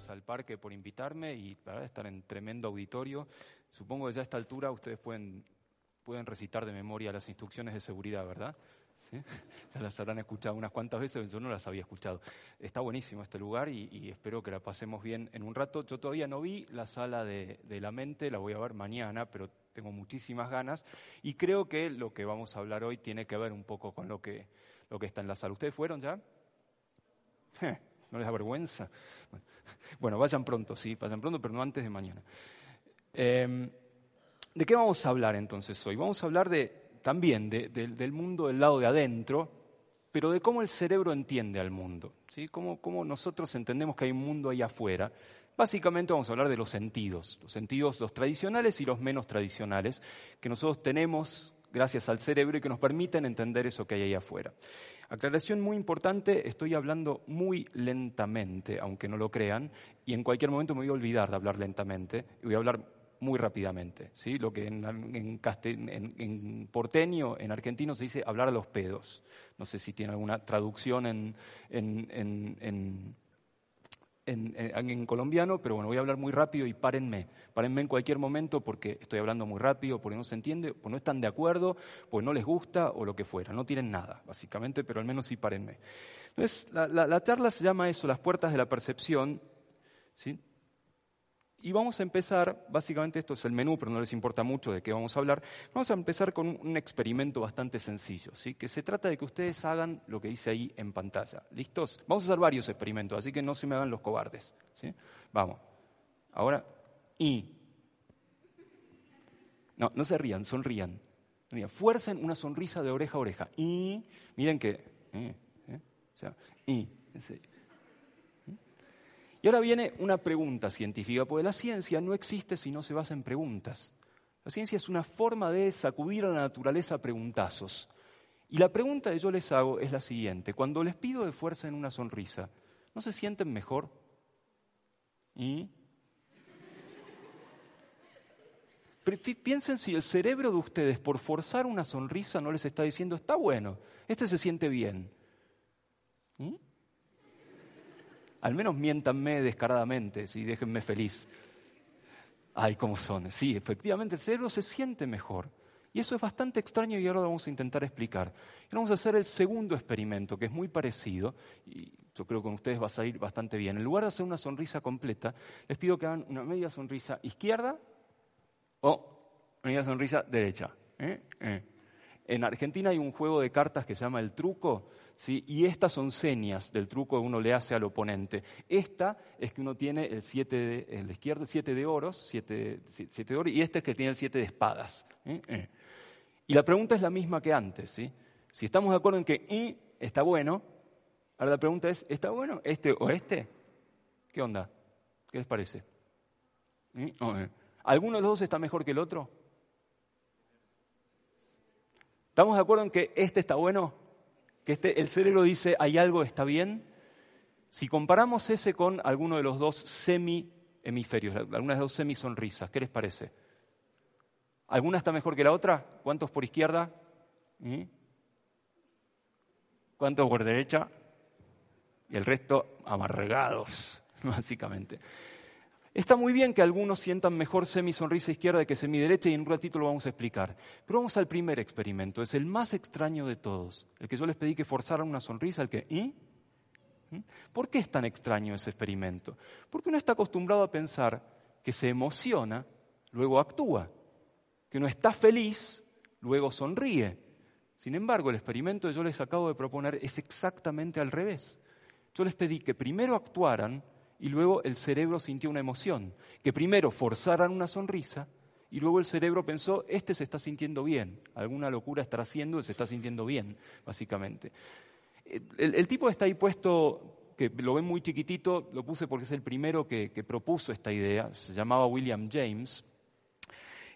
gracias al parque por invitarme y para estar en tremendo auditorio. Supongo que ya a esta altura ustedes pueden, pueden recitar de memoria las instrucciones de seguridad, ¿verdad? Ya las habrán escuchado unas cuantas veces, yo no las había escuchado. Está buenísimo este lugar y, espero que la pasemos bien en un rato. Yo todavía no vi la sala de, de, la mente, la voy a ver mañana, pero tengo muchísimas ganas y creo que lo que vamos a hablar hoy tiene que ver un poco con lo que, lo que está en la sala. ¿Ustedes fueron ya? ¿No les da vergüenza? Bueno, vayan pronto, sí, vayan pronto, pero no antes de mañana. Em, ¿De qué vamos a hablar entonces hoy? Vamos a hablar de, también del mundo del lado de adentro, pero de cómo el cerebro entiende al mundo, ¿sí? cómo, cómo nosotros entendemos que hay un mundo ahí afuera. Básicamente vamos a hablar de los sentidos, los sentidos, los tradicionales y los menos tradicionales, que nosotros tenemos gracias al cerebro y que nos permiten entender eso que hay ahí afuera. Aclaración muy importante, estoy hablando muy lentamente, aunque no lo crean, y en cualquier momento me voy a olvidar de hablar lentamente y voy a hablar muy rápidamente. ¿sí? Lo que en, en, porteño, en argentino, se dice hablar a los pedos. No sé si tiene alguna traducción en, en, colombiano, pero bueno, voy a hablar muy rápido y párenme. Párenme en cualquier momento porque estoy hablando muy rápido, porque no se entiende, porque no están de acuerdo, porque no les gusta o lo que fuera. No tienen nada, básicamente, pero al menos sí párenme. Entonces, la, la charla se llama eso, las puertas de la percepción. ¿sí? Y vamos a empezar, básicamente esto es el menú, pero no les importa mucho de qué vamos a hablar. Vamos a empezar con un experimento bastante sencillo, ¿sí? que se trata de que ustedes hagan lo que dice ahí en pantalla. ¿Listos? Vamos a hacer varios experimentos, así que no se me hagan los cobardes. ¿sí? Vamos. Ahora, y. No, no se rían, sonrían. Fuercen una sonrisa de oreja a oreja. Y, miren que. Eh, eh, o sea, y. Y ahora viene una pregunta científica, porque la ciencia no existe si no se basa en preguntas. La ciencia es una forma de sacudir a la naturaleza a preguntazos. Y la pregunta que yo les hago es la siguiente. Cuando les pido de fuerza en una sonrisa, ¿no se sienten mejor? Piensen si el cerebro de ustedes por forzar una sonrisa no les está diciendo, está bueno, este se siente bien. ¿Y? Al menos miéntanme descaradamente, y déjenme feliz. Ay, cómo son. Sí, efectivamente, el cerebro se siente mejor. Y eso es bastante extraño y ahora lo vamos a intentar explicar. Y vamos a hacer el segundo experimento, que es muy parecido, y yo creo que con ustedes va a salir bastante bien. En lugar de hacer una sonrisa completa, les pido que hagan una media sonrisa izquierda o media sonrisa derecha. ¿Eh? ¿Eh? En Argentina hay un juego de cartas que se llama el truco, ¿sí? y estas son señas del truco que uno le hace al oponente. Esta es que uno tiene el 7 de, el izquierdo, el 7 de oros, 7 de oro, y este es que tiene el 7 de espadas. Y la pregunta es la misma que antes. ¿sí? Si estamos de acuerdo en que y está bueno, ahora la pregunta es, ¿está bueno este o este? ¿Qué onda? ¿Qué les parece? ¿Eh? ¿Alguno de los dos está mejor que el otro? ¿Estamos de acuerdo en que este está bueno? Que este, el cerebro dice, hay algo, está bien. Si comparamos ese con alguno de los dos semi-hemisferios, algunas de las dos semi-sonrisas, ¿qué les parece? ¿Alguna está mejor que la otra? ¿Cuántos por izquierda? ¿Mm? ¿Cuántos por derecha? Y el resto amargados, básicamente. Está muy bien que algunos sientan mejor semi-sonrisa izquierda que semi-derecha y en un ratito lo vamos a explicar. Pero vamos al primer experimento, es el más extraño de todos. El que yo les pedí que forzaran una sonrisa, el que... ¿Mm? ¿Por qué es tan extraño ese experimento? Porque uno está acostumbrado a pensar que se emociona, luego actúa, que uno está feliz, luego sonríe. Sin embargo, el experimento que yo les acabo de proponer es exactamente al revés. Yo les pedí que primero actuaran y luego el cerebro sintió una emoción, que primero forzaran una sonrisa y luego el cerebro pensó, este se está sintiendo bien, alguna locura estará haciendo y se está sintiendo bien, básicamente. El, tipo está ahí puesto, que lo ven muy chiquitito, lo puse porque es el primero que propuso esta idea, se llamaba William James,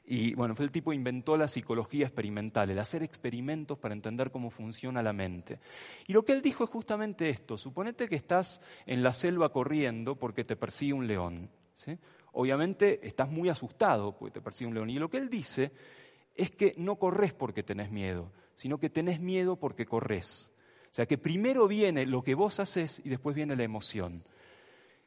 y bueno, fue el tipo que inventó la psicología experimental, el hacer experimentos para entender cómo funciona la mente. Y lo que él dijo es justamente esto, suponete que estás en la selva corriendo porque te persigue un león. Obviamente estás muy asustado porque te persigue un león. Y lo que él dice es que no corres porque tenés miedo, sino que tenés miedo porque corres. O sea que primero viene lo que vos haces y después viene la emoción.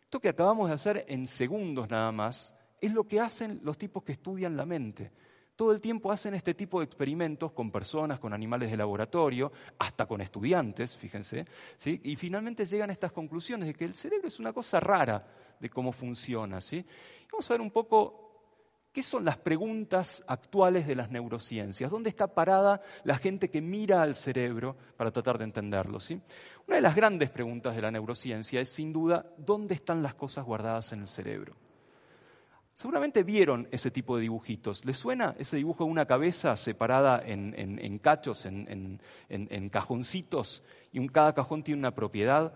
Esto que acabamos de hacer en segundos nada más es lo que hacen los tipos que estudian la mente. Todo el tiempo hacen este tipo de experimentos con personas, con animales de laboratorio, hasta con estudiantes, fíjense, y finalmente llegan a estas conclusiones de que el cerebro es una cosa rara de cómo funciona. ¿sí? Vamos a ver un poco ¿Qué son las preguntas actuales de las neurociencias? ¿Dónde está parada la gente que mira al cerebro para tratar de entenderlo? ¿sí? Una de las grandes preguntas de la neurociencia es, sin duda, ¿dónde están las cosas guardadas en el cerebro? Seguramente vieron ese tipo de dibujitos. ¿Les suena ese dibujo de una cabeza separada en, cachos, en, cajoncitos? Y cada cajón tiene una propiedad.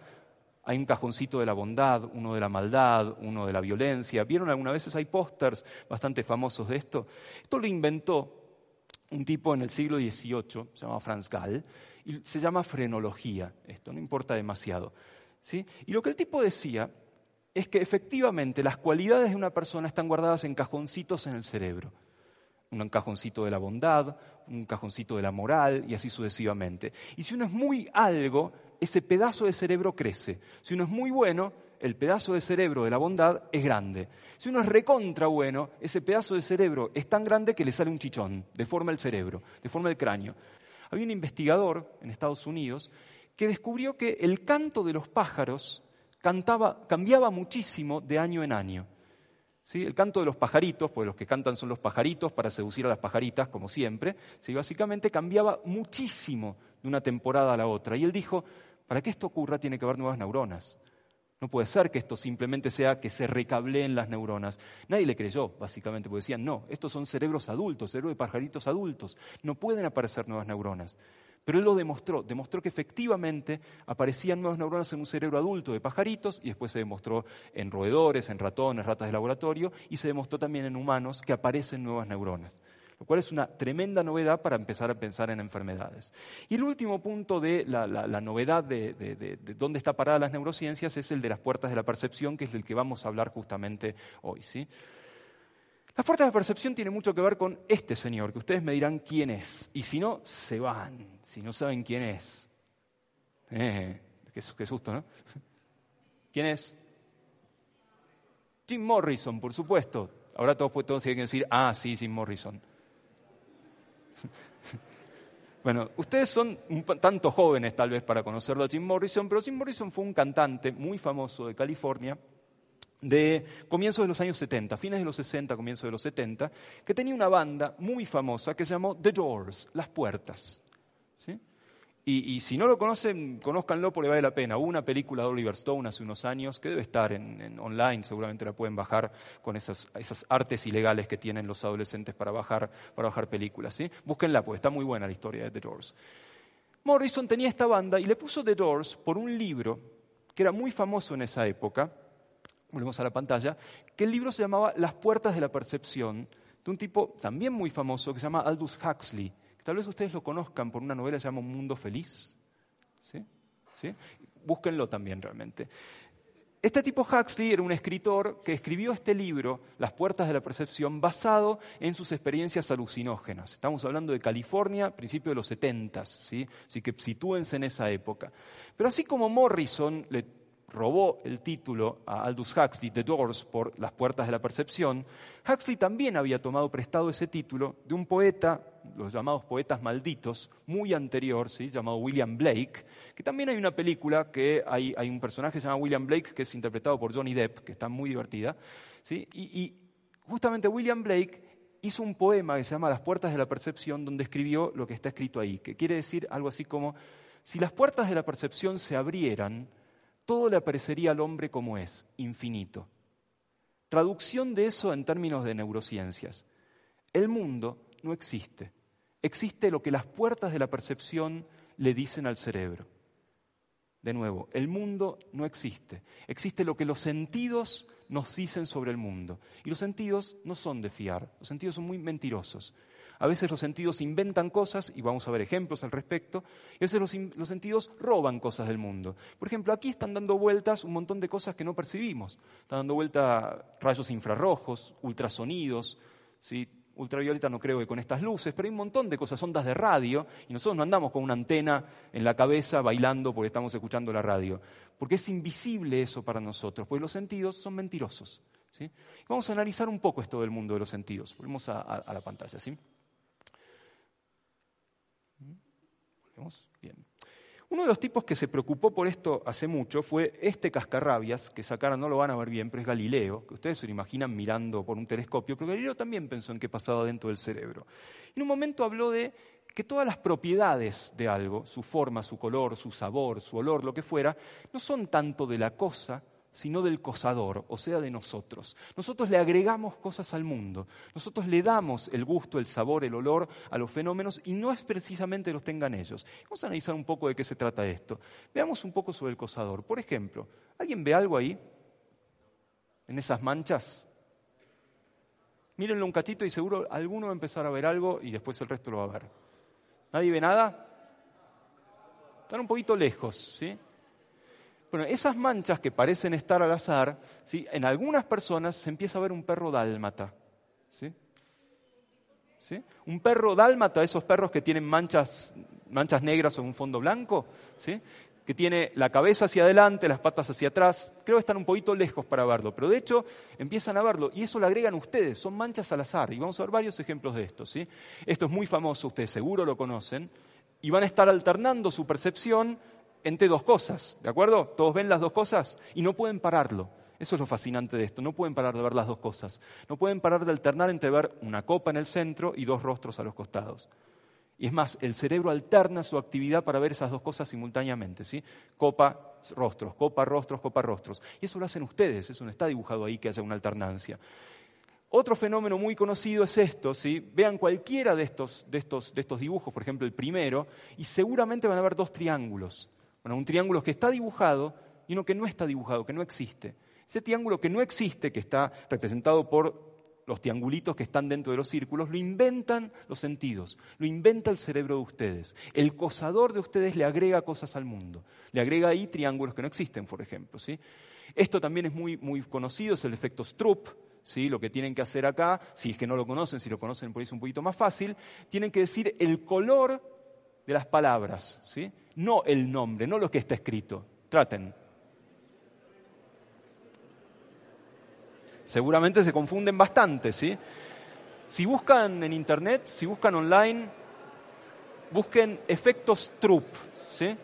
Hay un cajoncito de la bondad, uno de la maldad, uno de la violencia. ¿Vieron alguna vez? Hay pósters bastante famosos de esto. Esto lo inventó un tipo en el siglo XVIII, se llama Franz Gall, y se llama frenología. Esto no importa demasiado. ¿sí? Y lo que el tipo decía es que efectivamente las cualidades de una persona están guardadas en cajoncitos en el cerebro. Un cajoncito de la bondad, un cajoncito de la moral y así sucesivamente. Y si uno es muy algo, ese pedazo de cerebro crece. Si uno es muy bueno, el pedazo de cerebro de la bondad es grande. Si uno es recontra bueno, ese pedazo de cerebro es tan grande que le sale un chichón, deforma el cerebro, deforma el cráneo. Había un investigador en Estados Unidos que descubrió que el canto de los pájaros cantaba, cambiaba muchísimo de año en año. ¿Sí? El canto de los pajaritos, pues los que cantan son los pajaritos para seducir a las pajaritas, como siempre, ¿sí? básicamente cambiaba muchísimo de una temporada a la otra. Y él dijo, para que esto ocurra tiene que haber nuevas neuronas. No puede ser que esto simplemente sea que se recableen las neuronas. Nadie le creyó, básicamente, porque decían, no, estos son cerebros adultos, cerebros de pajaritos adultos. No pueden aparecer nuevas neuronas. Pero él lo demostró, demostró que efectivamente aparecían nuevas neuronas en un cerebro adulto de pajaritos y después se demostró en roedores, en ratones, ratas de laboratorio y se demostró también en humanos que aparecen nuevas neuronas lo cual es una tremenda novedad para empezar a pensar en enfermedades. Y el último punto de la, novedad de, dónde está parada las neurociencias es el de las puertas de la percepción, que es el que vamos a hablar justamente hoy. ¿sí? Las puertas de percepción tienen mucho que ver con este señor, que ustedes me dirán quién es. Y si no, se van, si no saben quién es. Eh, qué, qué susto, ¿no? ¿Quién es? Jim Morrison, por supuesto. Ahora todos, todos tienen que decir, ah, sí, Jim Morrison. Bueno, ustedes son un tanto jóvenes tal vez para conocerlo a Jim Morrison, pero Jim Morrison fue un cantante muy famoso de California de comienzos de los años 70, fines de los 60, comienzos de los 70, que tenía una banda muy famosa que se llamó The Doors, Las Puertas. ¿sí? Y, si no lo conocen, conózcanlo porque vale la pena. Hubo una película de Oliver Stone hace unos años que debe estar en, online, seguramente la pueden bajar con esas, esas, artes ilegales que tienen los adolescentes para bajar, para bajar películas. ¿sí? Búsquenla, porque está muy buena la historia de The Doors. Morrison tenía esta banda y le puso The Doors por un libro que era muy famoso en esa época, volvemos a la pantalla, que el libro se llamaba Las puertas de la percepción, de un tipo también muy famoso que se llama Aldous Huxley Tal vez ustedes lo conozcan por una novela que se llama Un Mundo Feliz. ¿Sí? ¿Sí? Búsquenlo también realmente. Este tipo Huxley era un escritor que escribió este libro, Las Puertas de la Percepción, basado en sus experiencias alucinógenas. Estamos hablando de California, principio de los 70, ¿sí? así que sitúense en esa época. Pero así como Morrison le robó el título a Aldous Huxley, The Doors, por Las Puertas de la Percepción, Huxley también había tomado prestado ese título de un poeta, los llamados poetas malditos, muy anterior, ¿sí? llamado William Blake, que también hay una película que hay, un personaje que se llama William Blake, que es interpretado por Johnny Depp, que está muy divertida, ¿sí? y, y justamente William Blake hizo un poema que se llama Las Puertas de la Percepción, donde escribió lo que está escrito ahí, que quiere decir algo así como, si las puertas de la percepción se abrieran, todo le aparecería al hombre como es, infinito. Traducción de eso en términos de neurociencias. El mundo no existe. Existe lo que las puertas de la percepción le dicen al cerebro. De nuevo, el mundo no existe. Existe lo que los sentidos nos dicen sobre el mundo. Y los sentidos no son de fiar. Los sentidos son muy mentirosos. A veces los sentidos inventan cosas, y vamos a ver ejemplos al respecto, y a veces los, sentidos roban cosas del mundo. Por ejemplo, aquí están dando vueltas un montón de cosas que no percibimos. Están dando vuelta rayos infrarrojos, ultrasonidos, ¿sí? ultravioleta no creo que con estas luces, pero hay un montón de cosas, ondas de radio, y nosotros no andamos con una antena en la cabeza bailando porque estamos escuchando la radio, porque es invisible eso para nosotros, porque los sentidos son mentirosos. ¿sí? Vamos a analizar un poco esto del mundo de los sentidos. Volvemos a, la pantalla. ¿sí? Uno de los tipos que se preocupó por esto hace mucho fue este cascarrabias, que esa cara no lo van a ver bien, pero es Galileo, que ustedes se lo imaginan mirando por un telescopio, pero Galileo también pensó en qué pasaba dentro del cerebro. En un momento habló de que todas las propiedades de algo, su forma, su color, su sabor, su olor, lo que fuera, no son tanto de la cosa, sino del cosador, o sea, de nosotros. Nosotros le agregamos cosas al mundo, nosotros le damos el gusto, el sabor, el olor a los fenómenos y no es precisamente los tengan ellos. Vamos a analizar un poco de qué se trata esto. Veamos un poco sobre el cosador. Por ejemplo, ¿alguien ve algo ahí? ¿En esas manchas? Mírenlo un cachito y seguro alguno va a empezar a ver algo y después el resto lo va a ver. ¿Nadie ve nada? Están un poquito lejos, ¿sí? Bueno, esas manchas que parecen estar al azar, ¿sí? en algunas personas se empieza a ver un perro dálmata. ¿sí? ¿Sí? Un perro dálmata, esos perros que tienen manchas, manchas negras en un fondo blanco, ¿sí? que tiene la cabeza hacia adelante, las patas hacia atrás, creo que están un poquito lejos para verlo, pero de hecho empiezan a verlo y eso lo agregan ustedes, son manchas al azar y vamos a ver varios ejemplos de esto. ¿sí? Esto es muy famoso, ustedes seguro lo conocen, y van a estar alternando su percepción entre dos cosas, ¿de acuerdo? Todos ven las dos cosas y no pueden pararlo. Eso es lo fascinante de esto, no pueden parar de ver las dos cosas. No pueden parar de alternar entre ver una copa en el centro y dos rostros a los costados. Y es más, el cerebro alterna su actividad para ver esas dos cosas simultáneamente, ¿sí? Copa, rostros, copa, rostros, copa, rostros. Y eso lo hacen ustedes, eso no está dibujado ahí que haya una alternancia. Otro fenómeno muy conocido es esto, ¿sí? Vean cualquiera de estos, de, estos, de estos dibujos, por ejemplo el primero, y seguramente van a ver dos triángulos. Bueno, un triángulo que está dibujado y uno que no está dibujado, que no existe. Ese triángulo que no existe, que está representado por los triangulitos que están dentro de los círculos, lo inventan los sentidos, lo inventa el cerebro de ustedes. El cosador de ustedes le agrega cosas al mundo, le agrega ahí triángulos que no existen, por ejemplo. ¿sí? Esto también es muy, muy conocido, es el efecto Stroop. ¿sí? Lo que tienen que hacer acá, si es que no lo conocen, si lo conocen por ahí es un poquito más fácil, tienen que decir el color de las palabras. ¿sí? No el nombre, no lo que está escrito. Traten. Seguramente se confunden bastante, ¿sí? Si buscan en internet, si buscan online, busquen efectos Troop, ¿sí?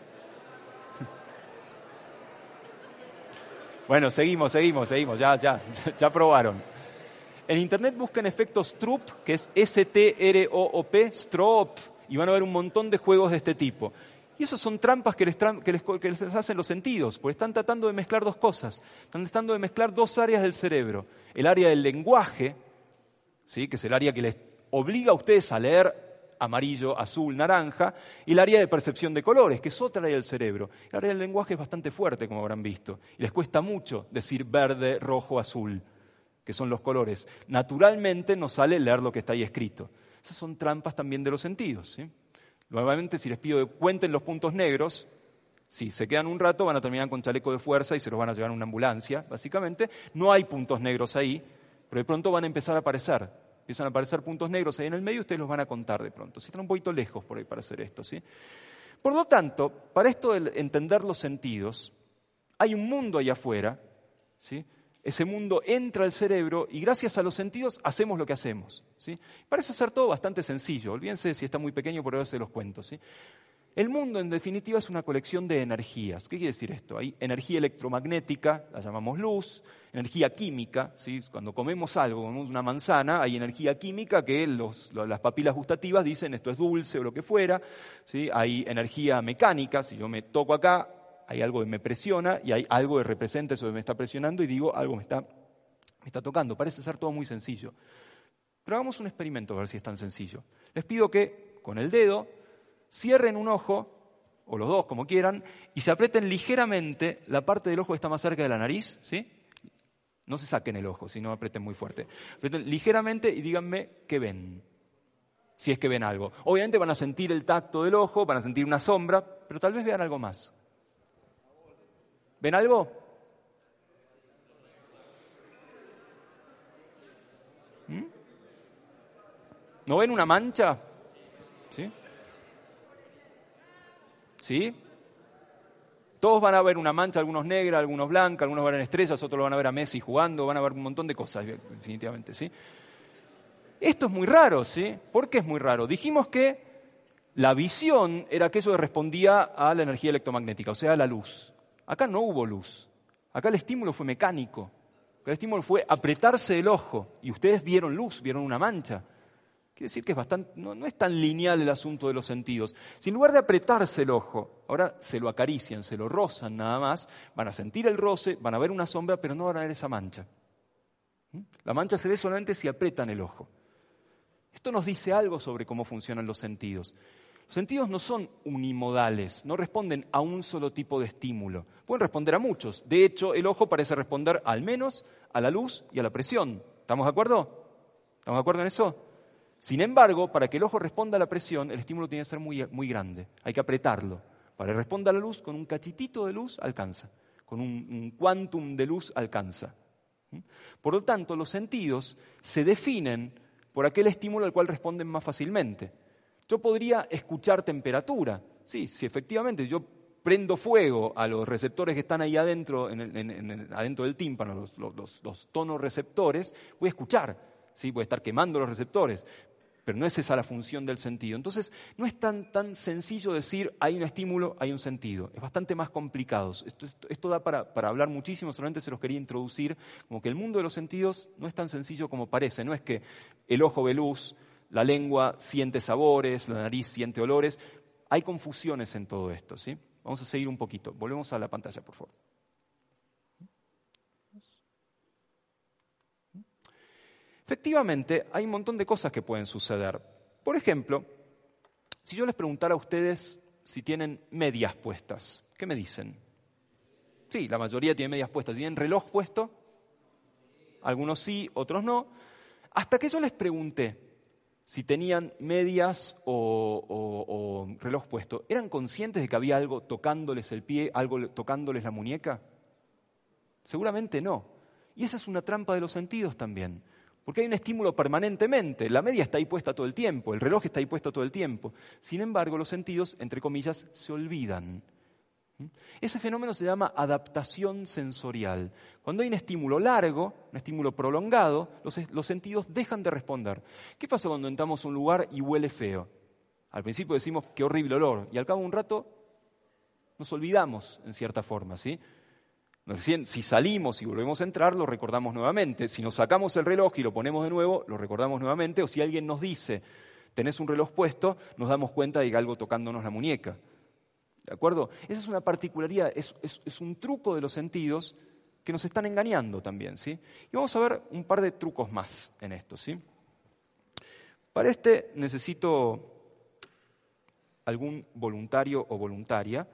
Bueno, seguimos, seguimos, seguimos, ya, ya, ya probaron. En internet busquen efectos Troop, que es S-T-R-O-O-P, Strop, y van a ver un montón de juegos de este tipo. Y esas son trampas que les, hacen los sentidos, porque están tratando de mezclar dos cosas. Están tratando de mezclar dos áreas del cerebro. El área del lenguaje, ¿sí? que es el área que les obliga a ustedes a leer amarillo, azul, naranja, y el área de percepción de colores, que es otra área del cerebro. El área del lenguaje es bastante fuerte, como habrán visto, y les cuesta mucho decir verde, rojo, azul, que son los colores. Naturalmente nos sale leer lo que está ahí escrito. Esas son trampas también de los sentidos. ¿sí? Nuevamente, si les pido que cuenten los puntos negros, si se quedan un rato van a terminar con chaleco de fuerza y se los van a llevar a una ambulancia, básicamente. No hay puntos negros ahí, pero de pronto van a empezar a aparecer. Empiezan a aparecer puntos negros ahí en el medio ustedes los van a contar de pronto. Si están un poquito lejos por ahí para hacer esto. ¿sí? Por lo tanto, para esto de entender los sentidos, hay un mundo allá afuera, ¿sí? ese mundo entra al cerebro y gracias a los sentidos hacemos lo que hacemos. ¿Sí? Parece ser todo bastante sencillo, olvídense si está muy pequeño por eso se los cuento. ¿sí? El mundo, en definitiva, es una colección de energías. ¿Qué quiere decir esto? Hay energía electromagnética, la llamamos luz, energía química, ¿sí? cuando comemos algo, comemos una manzana, hay energía química que las papilas gustativas dicen esto es dulce o lo que fuera, ¿sí? hay energía mecánica, si yo me toco acá, hay algo que me presiona y hay algo que representa eso que me está presionando y digo, algo me está, me está tocando. Parece ser todo muy sencillo. Pero hagamos un experimento a ver si es tan sencillo. Les pido que con el dedo cierren un ojo, o los dos como quieran, y se aprieten ligeramente la parte del ojo que está más cerca de la nariz, ¿sí? No se saquen el ojo, si no aprieten muy fuerte. Aprieten ligeramente y díganme qué ven. Si es que ven algo. Obviamente van a sentir el tacto del ojo, van a sentir una sombra, pero tal vez vean algo más. ¿Ven algo? ¿No ven una mancha? ¿Sí? ¿Sí? Todos van a ver una mancha, algunos negras, algunos blancas, algunos van a ver estrellas, otros van a ver a Messi jugando, van a ver un montón de cosas, definitivamente, ¿sí? Esto es muy raro, ¿sí? ¿Por qué es muy raro? Dijimos que la visión era que respondía a la energía electromagnética, o sea, a la luz. Acá no hubo luz. Acá el estímulo fue mecánico. Acá el estímulo fue apretarse el ojo y ustedes vieron luz, vieron una mancha. Quiere decir que es bastante, no, no, es tan lineal el asunto de los sentidos. Si en lugar de apretarse el ojo, ahora se lo acarician, se lo rozan nada más, van a sentir el roce, van a ver una sombra, pero no van a ver esa mancha. ¿Mm? La mancha se ve solamente si apretan el ojo. Esto nos dice algo sobre cómo funcionan los sentidos. Los sentidos no son unimodales, no responden a un solo tipo de estímulo. Pueden responder a muchos. De hecho, el ojo parece responder al menos a la luz y a la presión. ¿Estamos de acuerdo? ¿Estamos de acuerdo en eso? Sin embargo, para que el ojo responda a la presión, el estímulo tiene que ser muy, grande. Hay que apretarlo. Para que responda a la luz, con un cachitito de luz alcanza. Con un, quantum de luz alcanza. ¿Mm? Por lo tanto, los sentidos se definen por aquel estímulo al cual responden más fácilmente. Yo podría escuchar temperatura. Sí, si efectivamente yo prendo fuego a los receptores que están ahí adentro, adentro del tímpano, los, tonos receptores, voy a escuchar. ¿sí? Voy a estar quemando los receptores. Pero no es esa la función del sentido. Entonces, no es tan, tan sencillo decir hay un estímulo, hay un sentido. Es bastante más complicado. Esto, da para, para hablar muchísimo, solamente se los quería introducir, como que el mundo de los sentidos no es tan sencillo como parece. No es que el ojo ve luz, la lengua siente sabores, la nariz siente olores. Hay confusiones en todo esto, ¿sí? Vamos a seguir un poquito. Volvemos a la pantalla, por favor. Efectivamente, hay un montón de cosas que pueden suceder. Por ejemplo, si yo les preguntara a ustedes si tienen medias puestas, ¿qué me dicen? Sí, la mayoría tiene medias puestas. ¿Tienen reloj puesto? Algunos sí, otros no. Hasta que yo les pregunté, si tenían medias o, reloj puesto, ¿eran conscientes de que había algo tocándoles el pie, algo tocándoles la muñeca? Seguramente no. Y esa es una trampa de los sentidos también. Porque hay un estímulo permanentemente. La media está ahí puesta todo el tiempo, el reloj está ahí puesto todo el tiempo. Sin embargo, los sentidos, entre comillas, se olvidan. ¿Mm? Ese fenómeno se llama adaptación sensorial. Cuando hay un estímulo largo, un estímulo prolongado, los, sentidos dejan de responder. ¿Qué pasa cuando entramos a un lugar y huele feo? Al principio decimos qué horrible olor y al cabo de un rato nos olvidamos en cierta forma, ¿sí? Si salimos y volvemos a entrar, lo recordamos nuevamente. Si nos sacamos el reloj y lo ponemos de nuevo, lo recordamos nuevamente. O si alguien nos dice, tenés un reloj puesto, nos damos cuenta de algo tocándonos la muñeca. ¿De acuerdo? Esa es una particularidad, es, un truco de los sentidos que nos están engañando también, ¿sí? Y vamos a ver un par de trucos más en esto, ¿sí? Para este necesito algún voluntario o voluntaria.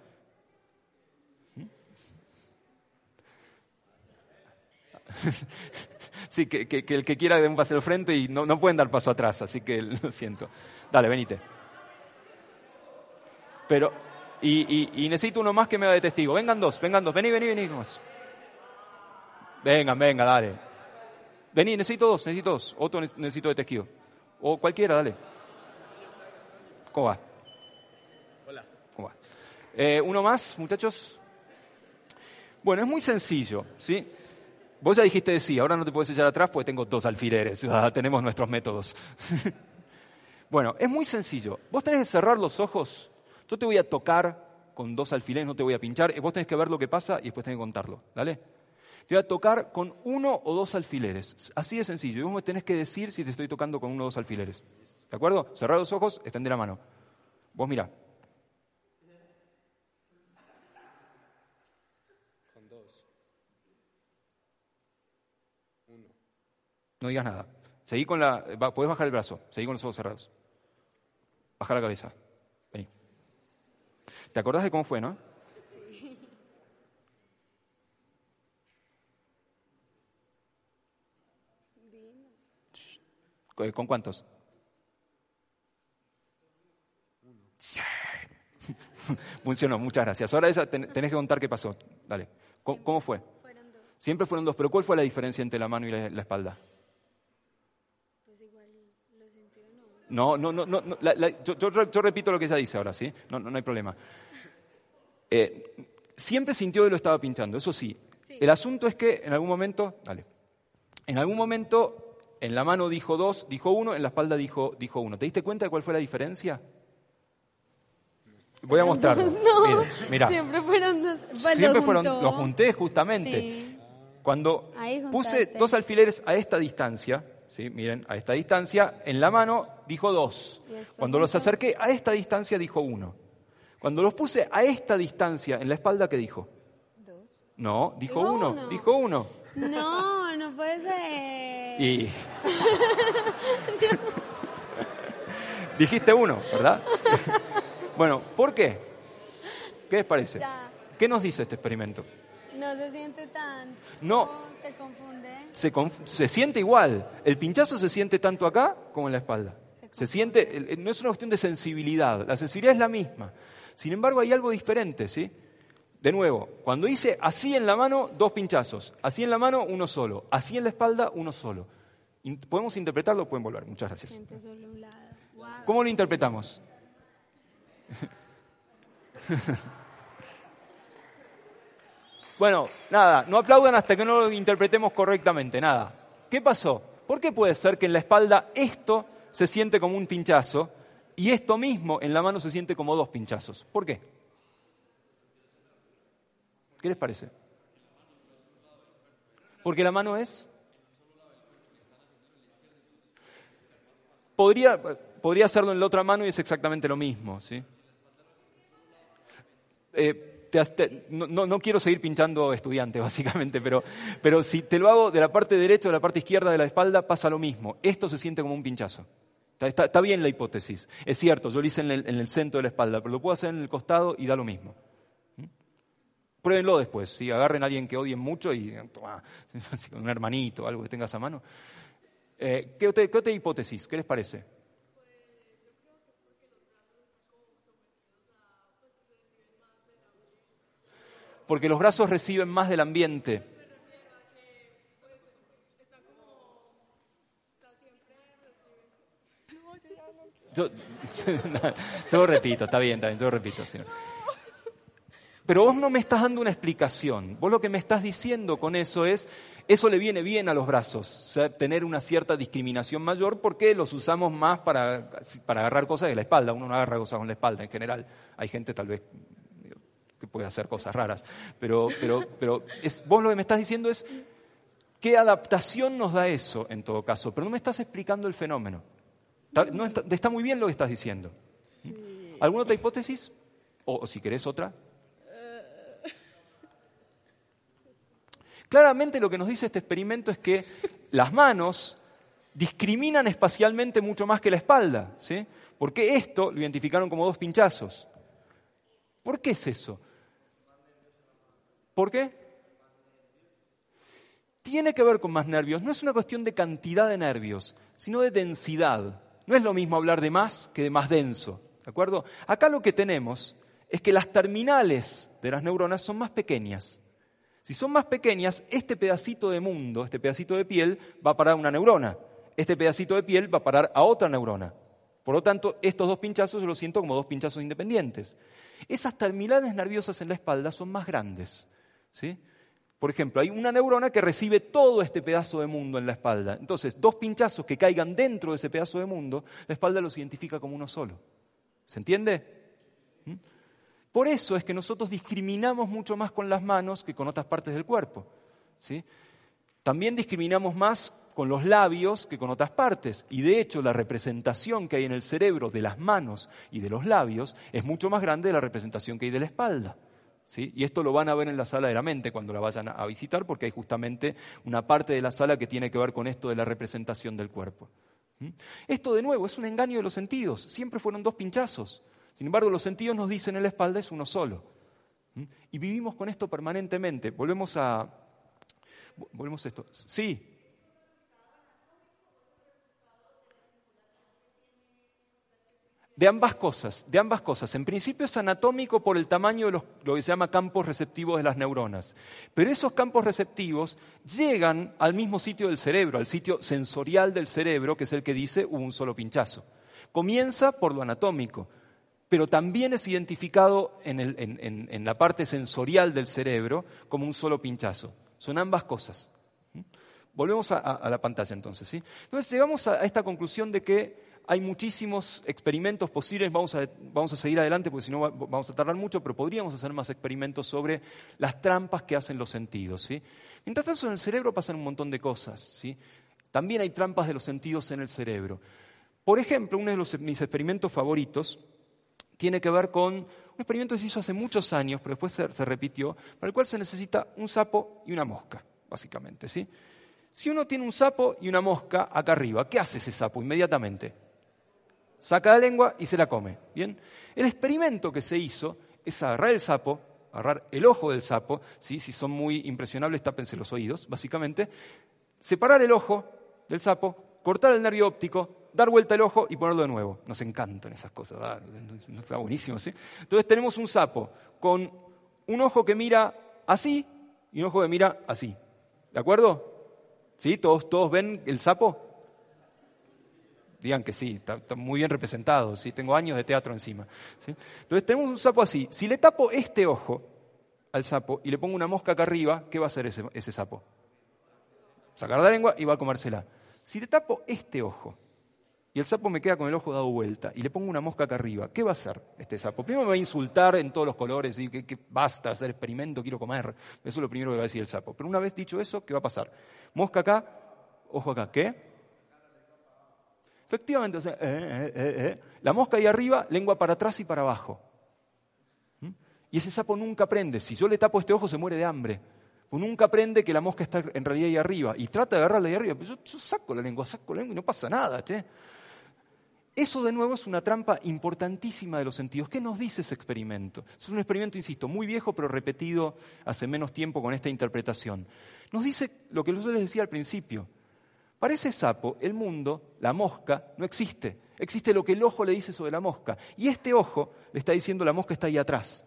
Sí, que, el que quiera dé un paso al frente y no, no pueden dar paso atrás, así que lo siento. Dale, venite. Pero y, necesito uno más que me haga de testigo. Vengan dos, vengan dos. Vení, vení, vení. Vengan, venga, dale. Vení, necesito dos, necesito dos. Otro necesito de testigo. O cualquiera, dale. ¿Cómo va? Hola. ¿Cómo va? Eh, uno más, muchachos. Bueno, es muy sencillo, ¿sí? Vos ya dijiste sí, ahora no te puedes echar atrás porque tengo dos alfileres. tenemos nuestros métodos. bueno, es muy sencillo. Vos tenés que cerrar los ojos yo te voy a tocar con dos alfileres, no te voy a pinchar, vos tenés que ver lo que pasa y después tenés que contarlo, ¿dale? Te voy a tocar con uno o dos alfileres, así de sencillo. Y vos me tenés que decir si te estoy tocando con uno o dos alfileres. ¿De acuerdo? Cerrar los ojos, extender la mano. Vos mira. Con dos. Uno. No digas nada. Seguí con la. Podés bajar el brazo. Seguí con los ojos cerrados. Baja la cabeza. ¿Te acordás de cómo fue, no? Sí. ¿Con cuántos? Funcionó, muchas gracias. Ahora tenés que contar qué pasó. Dale. ¿Cómo, fue? Fueron dos. Siempre fueron dos, pero ¿cuál fue la diferencia entre la mano y la, espalda? No. No, no, no, no, yo, repito lo que ella dice ahora, ¿sí? No, no, hay problema. Eh, siempre sintió que lo estaba pinchando, eso sí. El asunto es que en algún momento, dale, en algún momento en la mano dijo dos, dijo uno, en la espalda dijo, dijo uno. ¿Te diste cuenta de cuál fue la diferencia? Voy a mostrarlo. mira, Siempre fueron dos. siempre fueron, los junté justamente. Cuando puse dos alfileres a esta distancia, ¿sí? miren, a esta distancia, en la mano dijo dos. Cuando los acerqué a esta distancia dijo uno. Cuando los puse a esta distancia en la espalda, ¿qué dijo? Dos. No, dijo, uno, dijo uno. No, no puede ser. Y... Dijiste uno, ¿verdad? bueno, ¿por qué? ¿Qué les parece? ¿Qué nos dice este experimento? No se siente tanto. No. Se confunde. Se, se, siente igual. El pinchazo se siente tanto acá como en la espalda. Se, siente, no es una cuestión de sensibilidad, la sensibilidad es la misma. Sin embargo, hay algo diferente, ¿sí? De nuevo, cuando hice así en la mano, dos pinchazos. Así en la mano, uno solo. Así en la espalda, uno solo. ¿Podemos interpretarlo? Pueden volver. Muchas gracias. ¿Cómo lo interpretamos? Bueno, nada, no aplaudan hasta que no lo interpretemos correctamente, nada. ¿Qué pasó? ¿Por qué puede ser que en la espalda esto se siente como un pinchazo y esto mismo en la mano se siente como dos pinchazos? ¿Por qué? ¿Qué les parece? Porque la mano es... Podría, podría hacerlo en la otra mano y es exactamente lo mismo, ¿sí? Eh, no, quiero seguir pinchando estudiante, básicamente, pero, pero si te lo hago de la parte derecha o de la parte izquierda de la espalda, pasa lo mismo. Esto se siente como un pinchazo. Está, bien la hipótesis. Es cierto, yo lo hice en el, centro de la espalda, pero lo puedo hacer en el costado y da lo mismo. ¿Mm? Pruébenlo después, si agarren a alguien que odien mucho y un hermanito, algo que tengas a mano. Eh, ¿qué, ¿Qué otra hipótesis? ¿Qué les parece? Porque los brazos reciben más del ambiente. Yo, repito, está bien, está bien, yo repito. Pero vos no me estás dando una explicación. Vos lo que me estás diciendo con eso es, eso le viene bien a los brazos, tener una cierta discriminación mayor porque los usamos más para, para agarrar cosas de la espalda. Uno no agarra cosas con la espalda en general. Hay gente tal vez puede hacer cosas raras. Pero, pero, pero es, vos lo que me estás diciendo es qué adaptación nos da eso en todo caso, pero no me estás explicando el fenómeno. Está, muy bien lo que estás diciendo. ¿Alguna otra hipótesis? O, si querés otra. Claramente lo que nos dice este experimento es que las manos discriminan espacialmente mucho más que la espalda, ¿sí? Porque esto lo identificaron como dos pinchazos. ¿Por qué es eso? ¿Por qué? Tiene que ver con más nervios. No es una cuestión de cantidad de nervios, sino de densidad. No es lo mismo hablar de más que de más denso. ¿De acuerdo? Acá lo que tenemos es que las terminales de las neuronas son más pequeñas. Si son más pequeñas, este pedacito de mundo, este pedacito de piel, va a parar a una neurona. Este pedacito de piel va a parar a otra neurona. Por lo tanto, estos dos pinchazos yo los siento como dos pinchazos independientes. Esas terminales nerviosas en la espalda son más grandes. ¿Sí? Por ejemplo, hay una neurona que recibe todo este pedazo de mundo en la espalda. Entonces, dos pinchazos que caigan dentro de ese pedazo de mundo, la espalda los identifica como uno solo. ¿Se entiende? ¿Mm? Por eso es que nosotros discriminamos mucho más con las manos que con otras partes del cuerpo. ¿sí? También discriminamos más con los labios que con otras partes. Y de hecho la representación que hay en el cerebro de las manos y de los labios es mucho más grande de la representación que hay de la espalda. Y esto lo van a ver en la sala de la mente cuando la vayan a visitar, porque hay justamente una parte de la sala que tiene que ver con esto de la representación del cuerpo. Esto de nuevo es un engaño de los sentidos, siempre fueron dos pinchazos. Sin embargo, los sentidos nos dicen en la espalda es uno solo. Y vivimos con esto permanentemente. Volvemos a... Volvemos a esto. Sí, De ambas cosas, de ambas cosas. En principio es anatómico por el tamaño de lo que se llama campos receptivos de las neuronas. Pero esos campos receptivos llegan al mismo sitio del cerebro, al sitio sensorial del cerebro, que es el que dice un solo pinchazo. Comienza por lo anatómico, pero también es identificado en, la parte sensorial del cerebro como un solo pinchazo. Son ambas cosas. ¿Mm? Volvemos a, la pantalla entonces. ¿sí? Entonces llegamos a esta conclusión de que hay muchísimos experimentos posibles, vamos a, vamos a seguir adelante porque si no va- vamos a tardar mucho, pero podríamos hacer más experimentos sobre las trampas que hacen los sentidos. Mientras tanto en el cerebro pasan un montón de cosas. ¿sí? También hay trampas de los sentidos en el cerebro. Por ejemplo, uno de los- mis experimentos favoritos tiene que ver con un experimento que se hizo hace muchos años, pero después se, repitió, para el cual se necesita un sapo y una mosca, básicamente. Si uno tiene un sapo y una mosca acá arriba, ¿qué hace ese sapo inmediatamente? Saca la lengua y se la come. ¿bien? El experimento que se hizo es agarrar el sapo, agarrar el ojo del sapo, ¿sí? si son muy impresionables, tápense los oídos, básicamente, separar el ojo del sapo, cortar el nervio óptico, dar vuelta el ojo y ponerlo de nuevo. Nos encantan esas cosas, ¿verdad? está buenísimo, ¿sí? Entonces tenemos un sapo con un ojo que mira así y un ojo que mira así. ¿De acuerdo? ¿Sí? ¿Todos, todos ven el sapo? Digan que sí, está, muy bien representado, ¿sí? tengo años de teatro encima. ¿sí? Entonces tenemos un sapo así. Si le tapo este ojo al sapo y le pongo una mosca acá arriba, ¿qué va a hacer ese, sapo? Sacar la lengua y va a comérsela. Si le tapo este ojo y el sapo me queda con el ojo dado vuelta y le pongo una mosca acá arriba, ¿qué va a hacer este sapo? Primero me va a insultar en todos los colores y que basta hacer experimento, quiero comer. Eso es lo primero que va a decir el sapo. Pero una vez dicho eso, ¿qué va a pasar? Mosca acá, ojo acá, ¿qué? Efectivamente, o sea, eh, eh, eh, eh. la mosca ahí arriba, lengua para atrás y para abajo. ¿Mm? Y ese sapo nunca aprende. Si yo le tapo este ojo, se muere de hambre. Pues nunca aprende que la mosca está en realidad ahí arriba. Y trata de agarrarla ahí arriba. Pero yo, yo saco la lengua, saco la lengua y no pasa nada. Eso de nuevo es una trampa importantísima de los sentidos. ¿Qué nos dice ese experimento? Es un experimento, insisto, muy viejo, pero repetido hace menos tiempo con esta interpretación. Nos dice lo que yo les decía al principio. Para ese sapo, el mundo, la mosca, no existe. Existe lo que el ojo le dice sobre la mosca. Y este ojo le está diciendo la mosca está ahí atrás.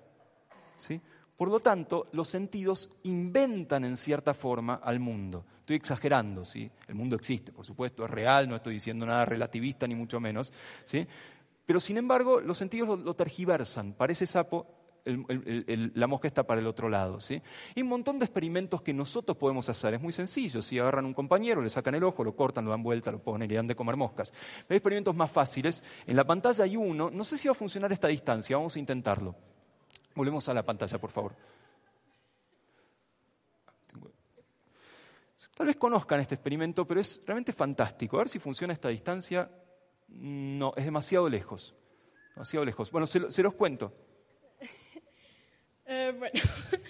¿Sí? Por lo tanto, los sentidos inventan en cierta forma al mundo. Estoy exagerando, ¿sí? El mundo existe, por supuesto, es real, no estoy diciendo nada relativista ni mucho menos, ¿sí? Pero sin embargo, los sentidos lo, lo tergiversan. Para ese sapo, la mosca está para el otro lado, ¿sí? Y un montón de experimentos que nosotros podemos hacer. Es muy sencillo. Si agarran un compañero, le sacan el ojo, lo cortan, lo dan vuelta, lo ponen y le dan de comer moscas. Hay experimentos más fáciles. En la pantalla hay uno. No sé si va a funcionar esta distancia. Vamos a intentarlo. Volvemos a la pantalla, por favor. Tal vez conozcan este experimento, pero es realmente fantástico. A ver si funciona esta distancia. No, es demasiado lejos. Demasiado lejos. Bueno, se los cuento. Eh, bueno,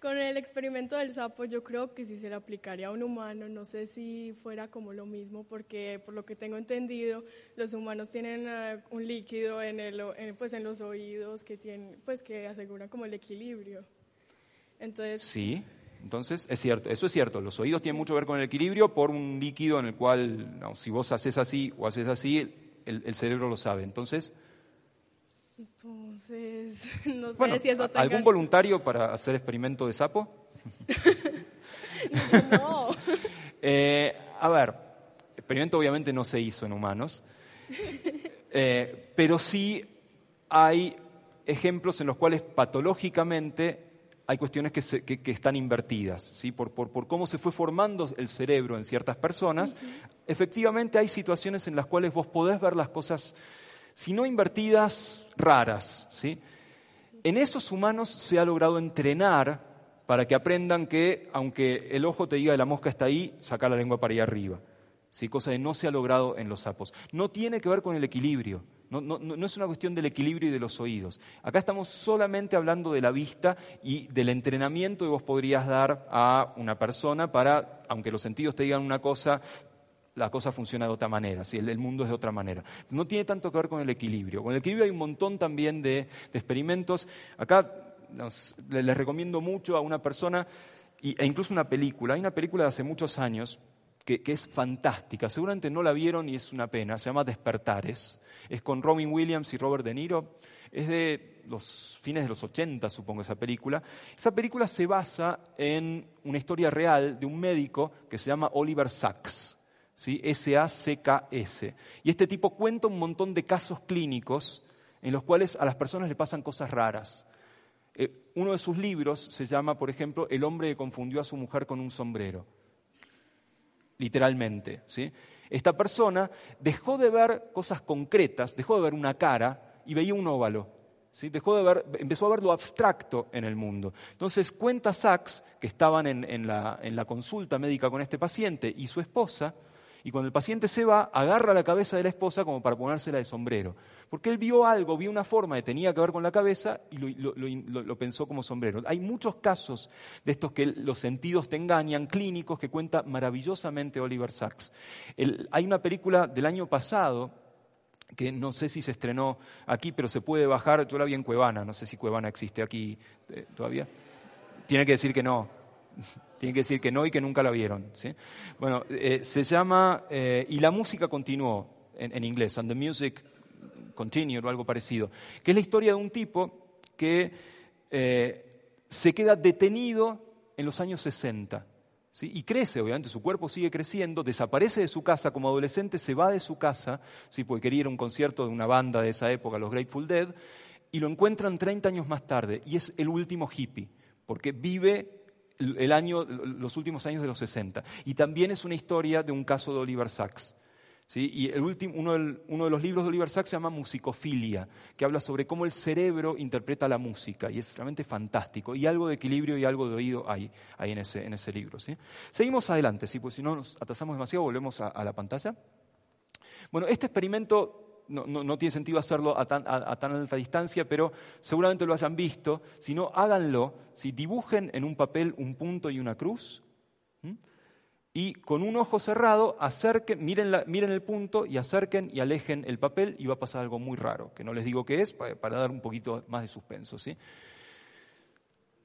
con el experimento del sapo yo creo que si se le aplicaría a un humano, no sé si fuera como lo mismo, porque por lo que tengo entendido, los humanos tienen eh, un líquido en, el, en, pues, en los oídos que, tienen, pues, que aseguran como el equilibrio. Entonces, Sí, entonces es cierto, eso es cierto. Los oídos tienen mucho que ver con el equilibrio por un líquido en el cual, no, si vos haces así o haces así, el, el cerebro lo sabe. Entonces, entonces no sé bueno, si eso tenga... ¿algún voluntario para hacer experimento de sapo? No, Eh, a ver, experimento obviamente no se hizo en humanos, eh, pero sí hay ejemplos en los cuales patológicamente hay cuestiones que, se- que- que están invertidas, ¿sí? por, por- por cómo se fue formando el cerebro en ciertas personas. Efectivamente hay situaciones en las cuales vos podés ver las cosas, si no invertidas, raras. ¿sí? En esos humanos se ha logrado entrenar para que aprendan que, aunque el ojo te diga que la mosca está ahí, sacar la lengua para allá arriba. ¿Sí? Cosa que no se ha logrado en los sapos. No tiene que ver con el equilibrio. No- no- no es una cuestión del equilibrio y de los oídos. Acá estamos solamente hablando de la vista y del entrenamiento que vos podrías dar a una persona para, aunque los sentidos te digan una cosa, la cosa funciona de otra manera, ¿sí? el, mundo es de otra manera. No tiene tanto que ver con el equilibrio. Con el equilibrio hay un montón también de, experimentos. Acá nos- le- les recomiendo mucho a una persona, e incluso una película, hay una película de hace muchos años que, que es fantástica, seguramente no la vieron y es una pena, se llama Despertares, es con Robin Williams y Robert De Niro, es de los fines de los 80, supongo, esa película. Esa película se basa en una historia real de un médico que se llama Oliver Sacks. ¿Sí? S-A-C-K-S. Y este tipo cuenta un montón de casos clínicos en los cuales a las personas le pasan cosas raras. Eh, uno de sus libros se llama, por ejemplo, El hombre que confundió a su mujer con un sombrero. Literalmente. ¿sí? Esta persona dejó de ver cosas concretas, dejó de ver una cara y veía un óvalo. ¿sí? Dejó de ver, empezó a ver lo abstracto en el mundo. Entonces cuenta Sachs, que estaban en, la, en la consulta médica con este paciente y su esposa, y cuando el paciente se va, agarra la cabeza de la esposa como para ponérsela de sombrero. Porque él vio algo, vio una forma que tenía que ver con la cabeza y lo, pensó como sombrero. Hay muchos casos de estos que los sentidos te engañan, clínicos, que cuenta maravillosamente Oliver Sacks. hay una película del año pasado que no sé si se estrenó aquí, pero se puede bajar. Yo la vi en Cuevana, no sé si Cuevana existe aquí eh, todavía. Tiene que decir que no. Tiene que decir que no y que nunca la vieron. Bueno, eh, se llama eh, Y la música continuó en, inglés, And the Music Continued o algo parecido, que es la historia de un tipo que eh, se queda detenido en los años 60. ¿Sí? Y crece, obviamente, su cuerpo sigue creciendo, desaparece de su casa como adolescente, se va de su casa, ¿sí? porque quería ir a un concierto de una banda de esa época, los Grateful Dead, y lo encuentran 30 años más tarde, y es el último hippie, porque vive el año, los últimos años de los 60. Y también es una historia de un caso de Oliver Sacks. ¿sí? Y el uno, de los libros de Oliver Sacks se llama Musicofilia, que habla sobre cómo el cerebro interpreta la música. Y es realmente fantástico. Y algo de equilibrio y algo de oído hay, hay en, ese, en ese libro. Seguimos adelante, pues si no nos atasamos demasiado, volvemos a la pantalla. Bueno, este experimento no, tiene sentido hacerlo a tan, alta distancia, pero seguramente lo hayan visto. Si no, háganlo. Si dibujen en un papel un punto y una cruz, y con un ojo cerrado, acerquen, miren, el punto y acerquen y alejen el papel y va a pasar algo muy raro, que no les digo qué es, para, dar un poquito más de suspenso. ¿sí?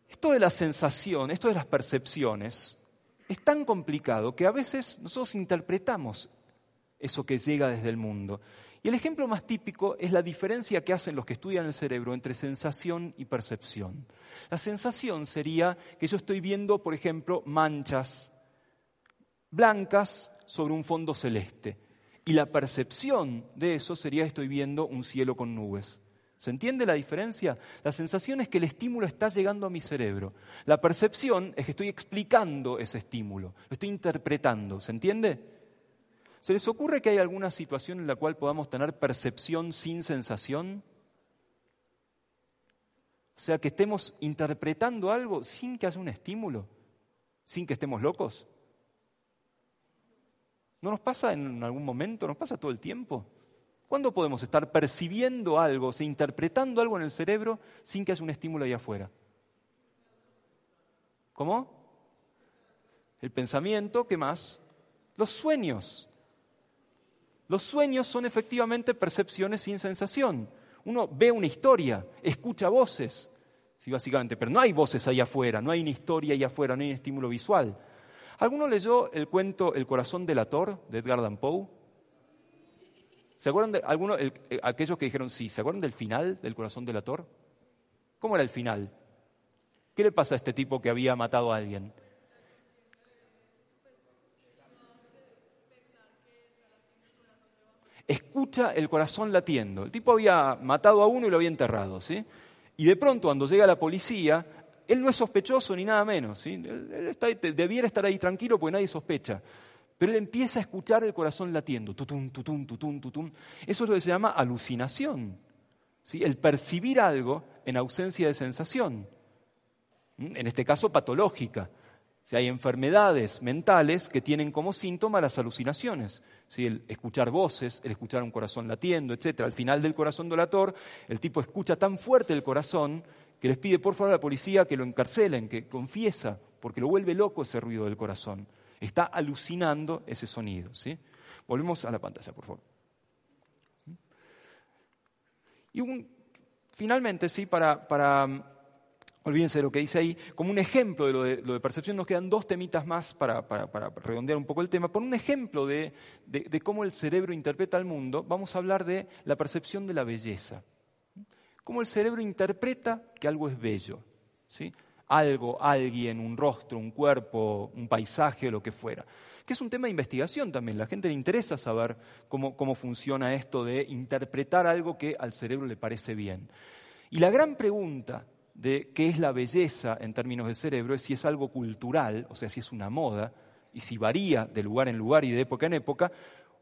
Esto de la sensación, esto de las percepciones, es tan complicado que a veces nosotros interpretamos eso que llega desde el mundo. Y el ejemplo más típico es la diferencia que hacen los que estudian el cerebro entre sensación y percepción. La sensación sería que yo estoy viendo, por ejemplo, manchas blancas sobre un fondo celeste. Y la percepción de eso sería estoy viendo un cielo con nubes. ¿Se entiende la diferencia? La sensación es que el estímulo está llegando a mi cerebro. La percepción es que estoy explicando ese estímulo, lo estoy interpretando. ¿Se entiende? ¿Se les ocurre que hay alguna situación en la cual podamos tener percepción sin sensación? O sea, que estemos interpretando algo sin que haya un estímulo, sin que estemos locos. ¿No nos pasa en algún momento? ¿Nos pasa todo el tiempo? ¿Cuándo podemos estar percibiendo algo, o interpretando algo en el cerebro sin que haya un estímulo ahí afuera? ¿Cómo? El pensamiento, ¿qué más? Los sueños. Los sueños son efectivamente percepciones sin sensación. Uno ve una historia, escucha voces, sí, básicamente, pero no hay voces ahí afuera, no hay una historia ahí afuera, no hay un estímulo visual. ¿Alguno leyó el cuento El corazón del ator de Edgar Allan Poe? ¿Se acuerdan de alguno, eh, aquellos que dijeron sí, ¿se acuerdan del final del corazón del ator? ¿Cómo era el final? ¿Qué le pasa a este tipo que había matado a alguien? Escucha el corazón latiendo. El tipo había matado a uno y lo había enterrado, ¿sí? Y de pronto, cuando llega la policía, él no es sospechoso ni nada menos, ¿sí? Él debiera estar ahí tranquilo porque nadie sospecha. Pero él empieza a escuchar el corazón latiendo, tutum, tutum, tutum, tutum. Eso es lo que se llama alucinación. El percibir algo en ausencia de sensación. En este caso, patológica. Si hay enfermedades mentales que tienen como síntoma las alucinaciones, el escuchar voces, el escuchar un corazón latiendo, etc. Al final del corazón dolator, el tipo escucha tan fuerte el corazón que les pide por favor a la policía que lo encarcelen, que confiesa, porque lo vuelve loco ese ruido del corazón. Está alucinando ese sonido. Volvemos a la pantalla, por favor. Y finalmente, sí, para Olvídense de lo que dice ahí. Como un ejemplo de lo de, percepción, nos quedan dos temitas más para, redondear un poco el tema. Por un ejemplo de, cómo el cerebro interpreta el mundo, vamos a hablar de la percepción de la belleza. Cómo el cerebro interpreta que algo es bello. ¿sí? algo, alguien, un rostro, un cuerpo, un paisaje, lo que fuera. Que es un tema de investigación también. La gente le interesa saber cómo funciona esto de interpretar algo que al cerebro le parece bien. Y la gran pregunta de qué es la belleza en términos de cerebro es si es algo cultural, o sea, si es una moda, y si varía de lugar en lugar y de época en época,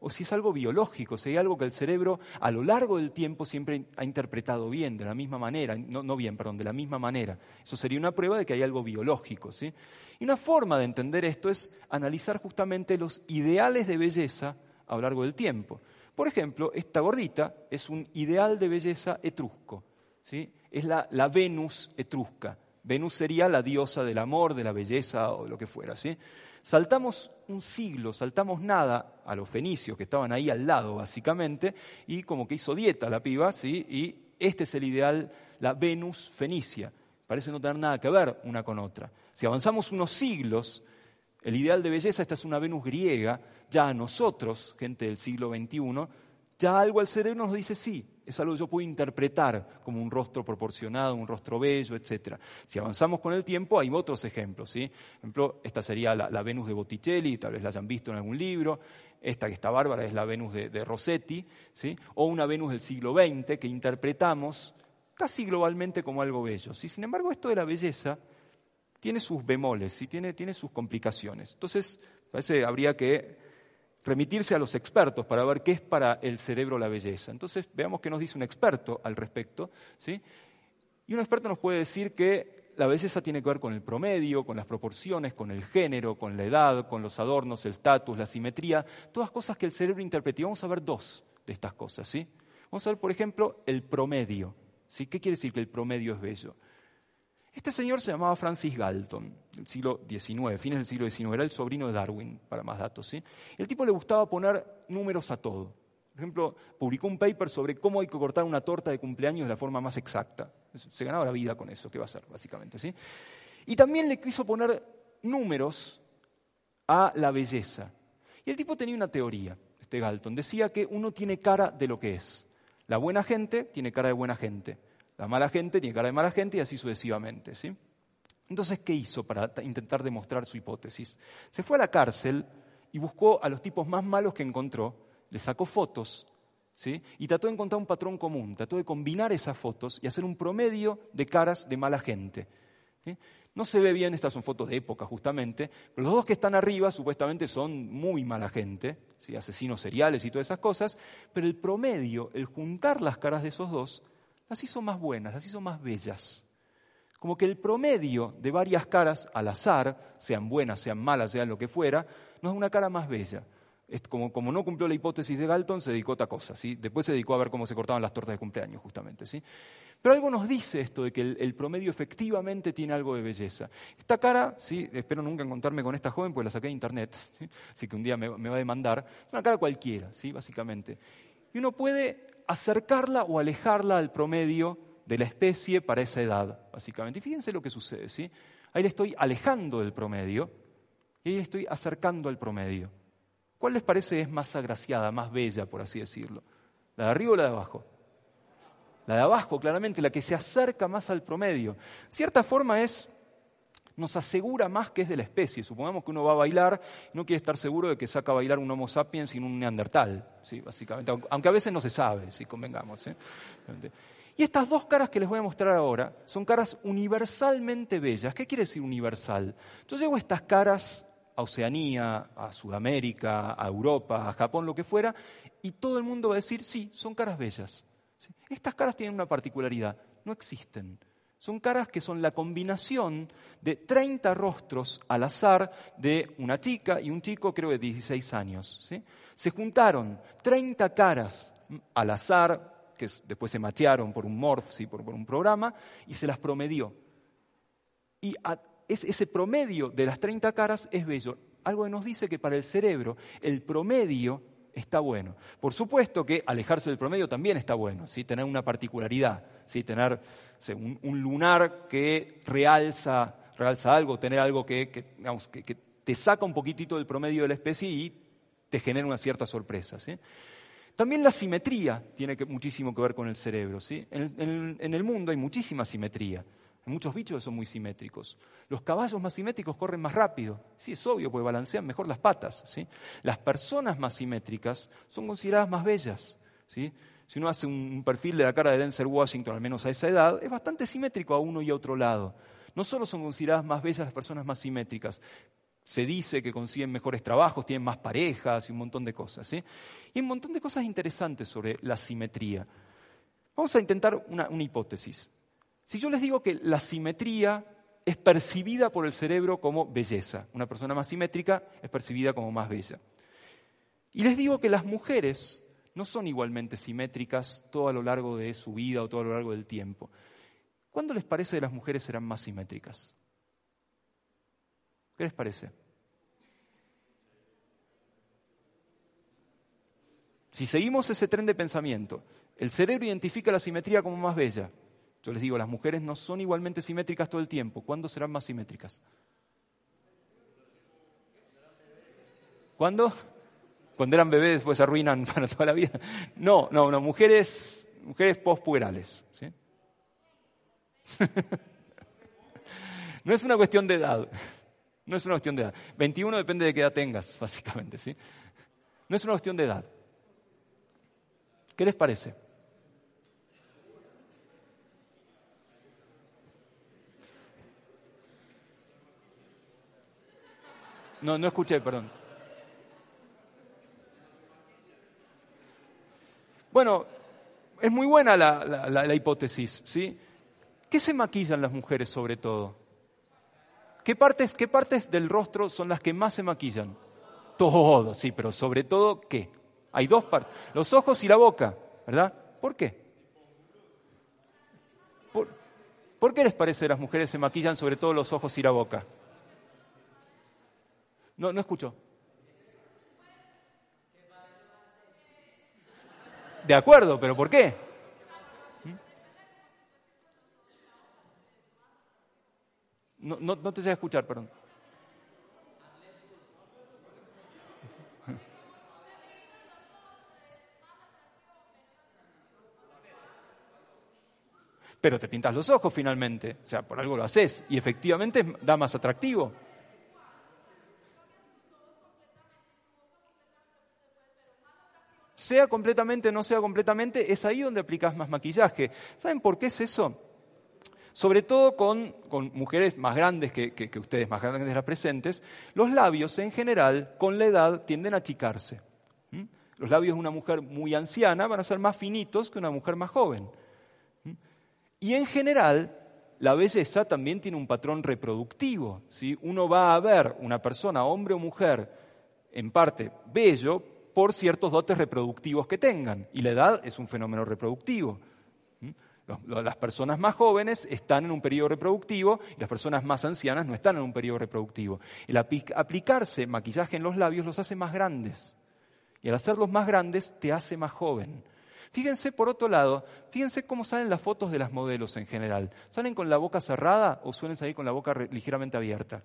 o si es algo biológico, si hay algo que el cerebro a lo largo del tiempo siempre ha interpretado bien, de la misma manera, no, bien, perdón, de la misma manera. Eso sería una prueba de que hay algo biológico. ¿sí? Y una forma de entender esto es analizar justamente los ideales de belleza a lo largo del tiempo. Por ejemplo, esta gordita es un ideal de belleza etrusco. Es la, la Venus etrusca. Venus sería la diosa del amor, de la belleza o lo que fuera. ¿sí? Saltamos un siglo, saltamos nada a los fenicios que estaban ahí al lado, básicamente, y como que hizo dieta la piba, ¿sí? Y este es el ideal, la Venus fenicia. Parece no tener nada que ver una con otra. Si avanzamos unos siglos, el ideal de belleza, esta es una Venus griega, ya a nosotros, gente del siglo XXI, ya algo al cerebro nos dice sí, es algo que yo puedo interpretar como un rostro proporcionado, un rostro bello, etc. Si avanzamos con el tiempo, hay otros ejemplos. ¿sí? Por ejemplo, esta sería la, Venus de Botticelli, tal vez la hayan visto en algún libro. Esta que está bárbara es la Venus de, Rossetti, ¿sí? o una Venus del siglo XX que interpretamos casi globalmente como algo bello. ¿sí? Sin embargo, esto de la belleza tiene sus bemoles, y tiene, tiene sus complicaciones. Entonces, parece habría que remitirse a los expertos para ver qué es para el cerebro la belleza. Entonces, veamos qué nos dice un experto al respecto. ¿sí? Y un experto nos puede decir que la belleza tiene que ver con el promedio, con las proporciones, con el género, con la edad, con los adornos, el estatus, la simetría, todas cosas que el cerebro interpreta. Y vamos a ver dos de estas cosas. ¿sí? Vamos a ver, por ejemplo, el promedio. ¿sí? ¿Qué quiere decir que el promedio es bello? Este señor se llamaba Francis Galton, del siglo XIX, fines del siglo XIX, era el sobrino de Darwin, para más datos. ¿sí? El tipo le gustaba poner números a todo. Por ejemplo, publicó un paper sobre cómo hay que cortar una torta de cumpleaños de la forma más exacta. Se ganaba la vida con eso, ¿qué va a hacer, básicamente? ¿sí? Y también le quiso poner números a la belleza. Y el tipo tenía una teoría, este Galton. Decía que uno tiene cara de lo que es. La buena gente tiene cara de buena gente. La mala gente tiene cara de mala gente y así sucesivamente. ¿sí? Entonces, ¿qué hizo para intentar demostrar su hipótesis? Se fue a la cárcel y buscó a los tipos más malos que encontró, le sacó fotos ¿sí? y trató de encontrar un patrón común, trató de combinar esas fotos y hacer un promedio de caras de mala gente. No se ve bien, estas son fotos de época justamente, pero los dos que están arriba supuestamente son muy mala gente, ¿sí? asesinos seriales y todas esas cosas, pero el promedio, el juntar las caras de esos dos, las hizo más buenas, las hizo más bellas. Como que el promedio de varias caras al azar, sean buenas, sean malas, sean lo que fuera, nos da una cara más bella. Como, no cumplió la hipótesis de Galton, se dedicó a otra cosa. ¿sí? Después se dedicó a ver cómo se cortaban las tortas de cumpleaños, justamente. ¿sí? Pero algo nos dice esto de que el, promedio efectivamente tiene algo de belleza. Esta cara, ¿sí? espero nunca encontrarme con esta joven, porque la saqué de internet, así que un día me, me, va a demandar. Es una cara cualquiera, ¿sí? básicamente. Y uno puede acercarla o alejarla al promedio de la especie para esa edad, básicamente. Y fíjense lo que sucede, ¿sí? Ahí le estoy alejando del promedio y ahí le estoy acercando al promedio. ¿Cuál les parece es más agraciada, más bella, por así decirlo? ¿La de arriba o la de abajo? La de abajo, claramente, la que se acerca más al promedio. Cierta forma es nos asegura más que es de la especie. Supongamos que uno va a bailar no quiere estar seguro de que saca a bailar un Homo sapiens sin un neandertal, ¿sí? básicamente, aunque a veces no se sabe, si convengamos. Y estas dos caras que les voy a mostrar ahora son caras universalmente bellas. ¿Qué quiere decir universal? Yo llevo estas caras a Oceanía, a Sudamérica, a Europa, a Japón, lo que fuera, y todo el mundo va a decir, sí, son caras bellas. Estas caras tienen una particularidad, no existen. Son caras que son la combinación de 30 rostros al azar de una chica y un chico, creo de 16 años. Se juntaron 30 caras al azar, que después se machearon por un morph, ¿sí? por, un programa, y se las promedió. Y ese promedio de las 30 caras es bello. Algo que nos dice que para el cerebro el promedio está bueno. Por supuesto que alejarse del promedio también está bueno, ¿sí? tener una particularidad, ¿sí? tener un, lunar que realza, realza algo, tener algo que, te saca un poquitito del promedio de la especie y te genera una cierta sorpresa. También la simetría tiene muchísimo que ver con el cerebro. en, el mundo hay muchísima simetría. Muchos bichos son muy simétricos. Los caballos más simétricos corren más rápido. Sí, es obvio, porque balancean mejor las patas. ¿sí? Las personas más simétricas son consideradas más bellas. ¿sí? Si uno hace un perfil de la cara de Denzel Washington, al menos a esa edad, es bastante simétrico a uno y a otro lado. No solo son consideradas más bellas las personas más simétricas, se dice que consiguen mejores trabajos, tienen más parejas y un montón de cosas. ¿sí? Y un montón de cosas interesantes sobre la simetría. Vamos a intentar una hipótesis. Si yo les digo que la simetría es percibida por el cerebro como belleza, una persona más simétrica es percibida como más bella. Y les digo que las mujeres no son igualmente simétricas todo a lo largo de su vida o todo a lo largo del tiempo. ¿Cuándo les parece que las mujeres serán más simétricas? ¿Qué les parece? Si seguimos ese tren de pensamiento, el cerebro identifica la simetría como más bella. Yo les digo, las mujeres no son igualmente simétricas todo el tiempo. ¿Cuándo serán más simétricas? ¿Cuándo? Cuando eran bebés después se arruinan para toda la vida. No, no, no, mujeres, mujeres postpuberales. no es una cuestión de edad. No es una cuestión de edad. 21 depende de qué edad tengas, básicamente. ¿sí? No es una cuestión de edad. ¿Qué les parece? No, no escuché, perdón. Bueno, es muy buena la, la, la, hipótesis, ¿sí? ¿Qué se maquillan las mujeres sobre todo? ¿Qué partes, ¿Qué partes del rostro son las que más se maquillan? Todo, sí, pero sobre todo, ¿qué? Hay dos partes, los ojos y la boca, ¿verdad? ¿Por qué? ¿Por, ¿Por, qué les parece que las mujeres se maquillan sobre todo los ojos y la boca? No, no escucho. De acuerdo, pero ¿por qué? No, no, no te sé escuchar, perdón. Pero te pintas los ojos finalmente, o sea, por algo lo haces y efectivamente da más atractivo. Sea completamente, no sea completamente, es ahí donde aplicas más maquillaje. ¿Saben por qué es eso? sobre todo con, con mujeres más grandes que, que, ustedes, más grandes que las presentes, los labios en general con la edad tienden a achicarse. ¿Mm? Los labios de una mujer muy anciana van a ser más finitos que una mujer más joven. ¿Mm? Y en general, la belleza también tiene un patrón reproductivo. ¿sí? Uno va a ver una persona, hombre o mujer, en parte bello por ciertos dotes reproductivos que tengan. Y la edad es un fenómeno reproductivo. Las personas más jóvenes están en un periodo reproductivo y las personas más ancianas no están en un periodo reproductivo. El aplicarse maquillaje en los labios los hace más grandes. Y al hacerlos más grandes te hace más joven. Fíjense, por otro lado, fíjense cómo salen las fotos de las modelos en general. ¿Salen con la boca cerrada o suelen salir con la boca ligeramente abierta?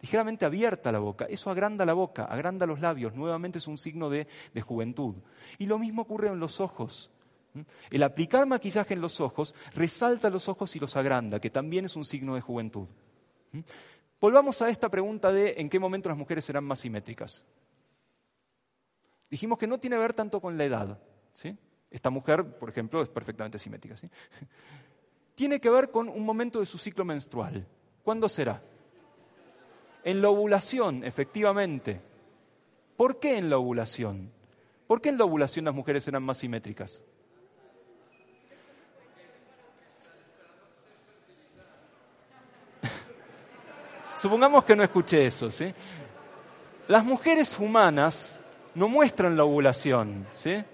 Ligeramente abierta la boca. Eso agranda la boca, agranda los labios. Nuevamente es un signo de, de juventud. Y lo mismo ocurre en los ojos. El aplicar maquillaje en los ojos resalta los ojos y los agranda, que también es un signo de juventud. Volvamos a esta pregunta de en qué momento las mujeres serán más simétricas. Dijimos que no tiene que ver tanto con la edad. ¿sí? Esta mujer, por ejemplo, es perfectamente simétrica. ¿sí? Tiene que ver con un momento de su ciclo menstrual. ¿Cuándo será? En la ovulación, efectivamente. ¿Por qué en la ovulación? ¿Por qué en la ovulación las mujeres serán más simétricas? Supongamos que no escuché eso, ¿sí? Las mujeres humanas no muestran la ovulación, ¿sí?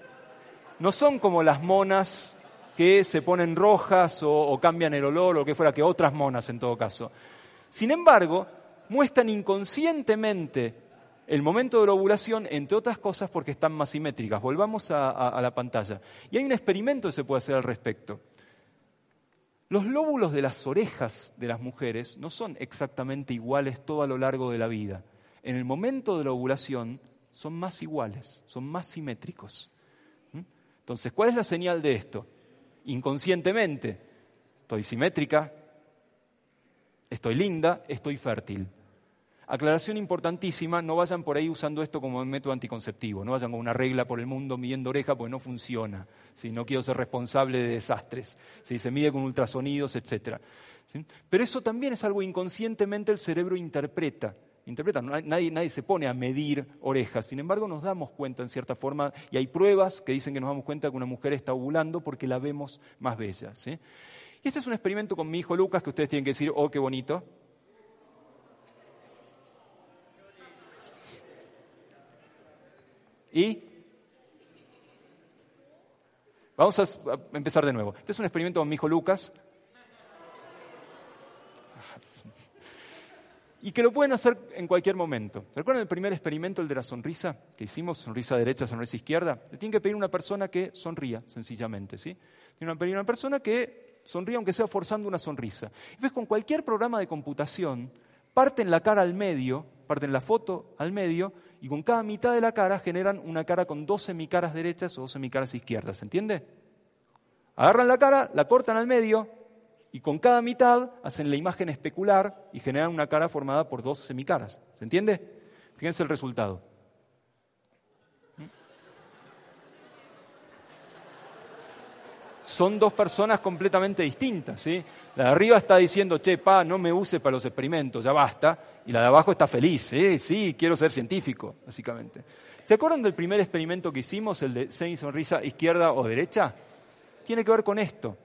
No son como las monas que se ponen rojas o, cambian el olor o que fuera, que otras monas en todo caso. Sin embargo, muestran inconscientemente el momento de la ovulación, entre otras cosas, porque están más simétricas. Volvamos a, la pantalla. Y hay un experimento que se puede hacer al respecto. Los lóbulos de las orejas de las mujeres no son exactamente iguales todo a lo largo de la vida. En el momento de la ovulación son más iguales, son más simétricos. ¿Mm? Entonces, ¿cuál es la señal de esto? Inconscientemente, estoy simétrica, Estoy linda, estoy fértil. Aclaración importantísima, no vayan por ahí usando esto como método anticonceptivo, no vayan con una regla por el mundo midiendo oreja porque no funciona, si no quiero ser responsable de desastres, si se mide con ultrasonidos, etc. Pero eso también es algo inconscientemente el cerebro interpreta. Interpreta, nadie, nadie se pone a medir orejas, sin embargo nos damos cuenta en cierta forma, y hay pruebas que dicen que nos damos cuenta que una mujer está ovulando porque la vemos más bella. Y este es un experimento con mi hijo Lucas que ustedes tienen que decir, oh, qué bonito, Y vamos a empezar de nuevo. Este es un experimento con mi hijo Lucas. Y que lo pueden hacer en cualquier momento. ¿Recuerdan el primer experimento, el de la sonrisa que hicimos? Sonrisa derecha, sonrisa izquierda. Le tienen que pedir a una persona que sonría, sencillamente. ¿sí? Tienen que pedir a una persona que sonría, aunque sea forzando una sonrisa. Y ves, con cualquier programa de computación, parten la cara al medio, parten la foto al medio y con cada mitad de la cara generan una cara con dos semicaras derechas o dos semicaras izquierdas, ¿se entiende? Agarran la cara, la cortan al medio y con cada mitad hacen la imagen especular y generan una cara formada por dos semicaras, ¿se entiende? Fíjense el resultado. Son dos personas completamente distintas. ¿sí? La de arriba está diciendo, che, pa, no me use para los experimentos, ya basta. Y la de abajo está feliz, ¿sí? sí, quiero ser científico, básicamente. ¿Se acuerdan del primer experimento que hicimos, el de semi sonrisa izquierda o derecha? Tiene que ver con esto.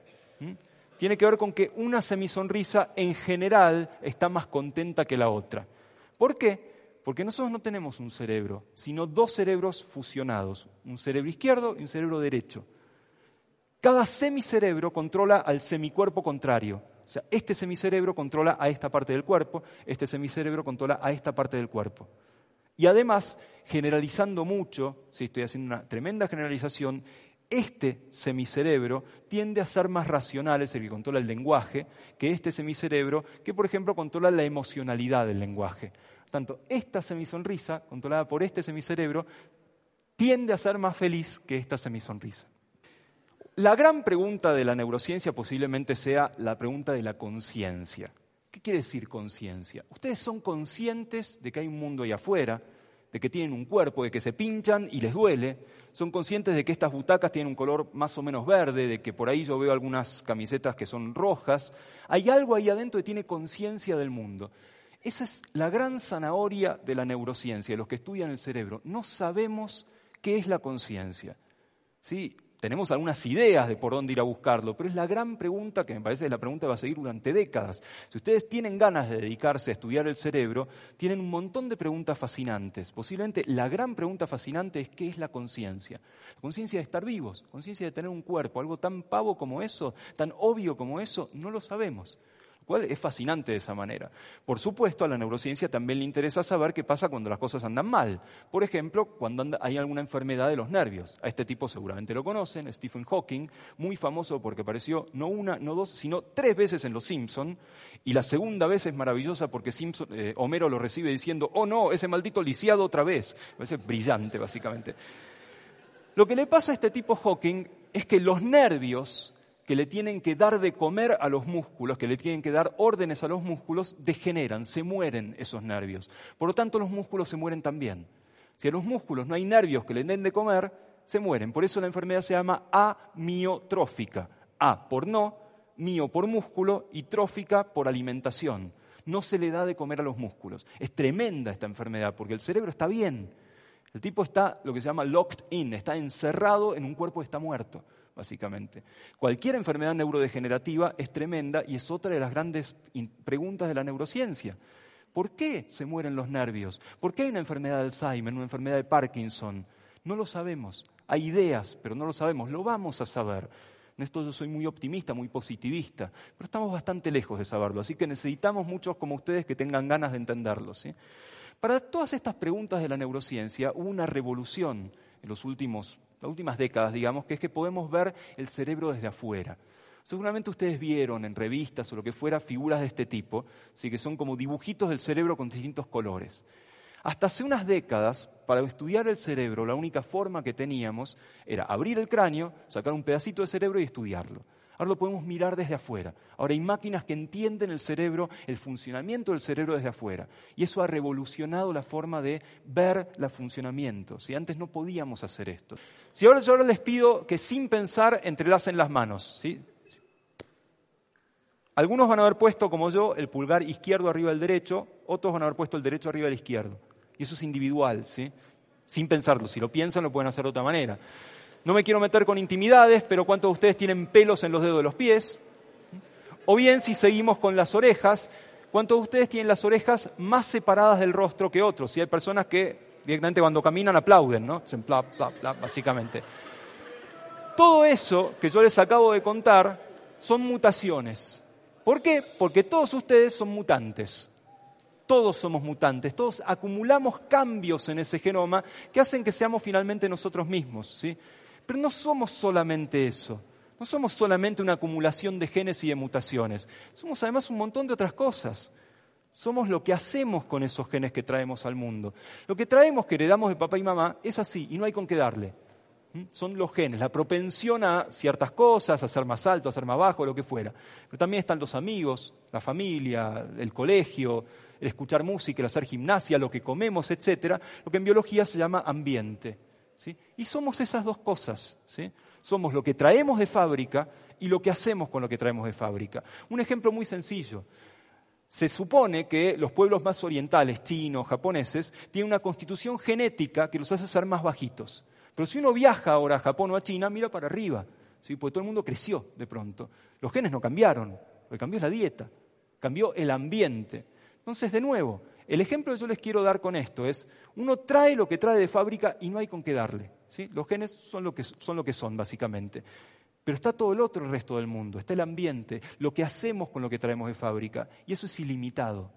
Tiene que ver con que una semisonrisa en general está más contenta que la otra. ¿Por qué? Porque nosotros no tenemos un cerebro, sino dos cerebros fusionados, un cerebro izquierdo y un cerebro derecho. Cada semicerebro controla al semicuerpo contrario. O sea, este semicerebro controla a esta parte del cuerpo, este semicerebro controla a esta parte del cuerpo. Y además, generalizando mucho, si estoy haciendo una tremenda generalización, este semicerebro tiende a ser más racional, es el que controla el lenguaje, que este semicerebro que, por ejemplo, controla la emocionalidad del lenguaje. Tanto esta semisonrisa, controlada por este semicerebro, tiende a ser más feliz que esta semisonrisa. La gran pregunta de la neurociencia posiblemente sea la pregunta de la conciencia. ¿Qué quiere decir conciencia? Ustedes son conscientes de que hay un mundo ahí afuera, de que tienen un cuerpo, de que se pinchan y les duele. Son conscientes de que estas butacas tienen un color más o menos verde, de que por ahí yo veo algunas camisetas que son rojas. Hay algo ahí adentro que tiene conciencia del mundo. Esa es la gran zanahoria de la neurociencia, de los que estudian el cerebro. No sabemos qué es la conciencia. ¿Sí? Tenemos algunas ideas de por dónde ir a buscarlo, pero es la gran pregunta que me parece es la pregunta que va a seguir durante décadas. Si ustedes tienen ganas de dedicarse a estudiar el cerebro, tienen un montón de preguntas fascinantes. Posiblemente la gran pregunta fascinante es qué es la conciencia. La conciencia de estar vivos, conciencia de tener un cuerpo, algo tan pavo como eso, tan obvio como eso, no lo sabemos cual es fascinante de esa manera. Por supuesto, a la neurociencia también le interesa saber qué pasa cuando las cosas andan mal. Por ejemplo, cuando hay alguna enfermedad de los nervios. A este tipo seguramente lo conocen, Stephen Hawking, muy famoso porque apareció no una, no dos, sino tres veces en Los Simpson. Y la segunda vez es maravillosa porque Simpson, eh, Homero lo recibe diciendo, oh no, ese maldito lisiado otra vez. brillante, básicamente. Lo que le pasa a este tipo Hawking es que los nervios que le tienen que dar de comer a los músculos, que le tienen que dar órdenes a los músculos, degeneran, se mueren esos nervios. Por lo tanto, los músculos se mueren también. Si a los músculos no hay nervios que le den de comer, se mueren. Por eso la enfermedad se llama amiotrófica. A por no, mio por músculo y trófica por alimentación. No se le da de comer a los músculos. Es tremenda esta enfermedad porque el cerebro está bien. El tipo está lo que se llama locked in, está encerrado en un cuerpo que está muerto básicamente. Cualquier enfermedad neurodegenerativa es tremenda y es otra de las grandes preguntas de la neurociencia. ¿Por qué se mueren los nervios? ¿Por qué hay una enfermedad de Alzheimer, una enfermedad de Parkinson? No lo sabemos. Hay ideas, pero no lo sabemos. Lo vamos a saber. En esto yo soy muy optimista, muy positivista, pero estamos bastante lejos de saberlo. Así que necesitamos muchos como ustedes que tengan ganas de entenderlo. Para todas estas preguntas de la neurociencia hubo una revolución en los últimos las últimas décadas, digamos, que es que podemos ver el cerebro desde afuera. Seguramente ustedes vieron en revistas o lo que fuera figuras de este tipo, ¿sí? que son como dibujitos del cerebro con distintos colores. Hasta hace unas décadas, para estudiar el cerebro, la única forma que teníamos era abrir el cráneo, sacar un pedacito de cerebro y estudiarlo. Ahora lo podemos mirar desde afuera. Ahora hay máquinas que entienden el cerebro, el funcionamiento del cerebro desde afuera. Y eso ha revolucionado la forma de ver el funcionamiento. Si antes no podíamos hacer esto. Si ahora yo les pido que sin pensar entrelacen las manos. ¿sí? Algunos van a haber puesto, como yo, el pulgar izquierdo arriba del derecho, otros van a haber puesto el derecho arriba del izquierdo. Y eso es individual, ¿sí? sin pensarlo. Si lo piensan, lo pueden hacer de otra manera. No me quiero meter con intimidades, pero ¿cuántos de ustedes tienen pelos en los dedos de los pies? O bien, si seguimos con las orejas, ¿cuántos de ustedes tienen las orejas más separadas del rostro que otros? Si hay personas que directamente cuando caminan aplauden, ¿no? Hacen plap, plap, plap, básicamente. Todo eso que yo les acabo de contar son mutaciones. ¿Por qué? Porque todos ustedes son mutantes. Todos somos mutantes, todos acumulamos cambios en ese genoma que hacen que seamos finalmente nosotros mismos. ¿sí? Pero no somos solamente eso. No somos solamente una acumulación de genes y de mutaciones. Somos además un montón de otras cosas. Somos lo que hacemos con esos genes que traemos al mundo. Lo que traemos, que heredamos de papá y mamá, es así y no hay con qué darle. ¿Mm? Son los genes, la propensión a ciertas cosas, a ser más alto, a ser más bajo, lo que fuera. Pero también están los amigos, la familia, el colegio, el escuchar música, el hacer gimnasia, lo que comemos, etcétera, lo que en biología se llama ambiente. Y somos esas dos cosas. ¿sí? Somos lo que traemos de fábrica y lo que hacemos con lo que traemos de fábrica. Un ejemplo muy sencillo. Se supone que los pueblos más orientales, chinos, japoneses, tienen una constitución genética que los hace ser más bajitos. Pero si uno viaja ahora a Japón o a China, mira para arriba, ¿sí? porque todo el mundo creció de pronto. Los genes no cambiaron, lo que cambió es la dieta, cambió el ambiente. Entonces, de nuevo, el ejemplo que yo les quiero dar con esto es, uno trae lo que trae de fábrica y no hay con qué darle. ¿sí? Los genes son lo, que, son lo básicamente. Pero está todo el otro resto del mundo, está el ambiente, lo que hacemos con lo que traemos de fábrica, y eso es ilimitado.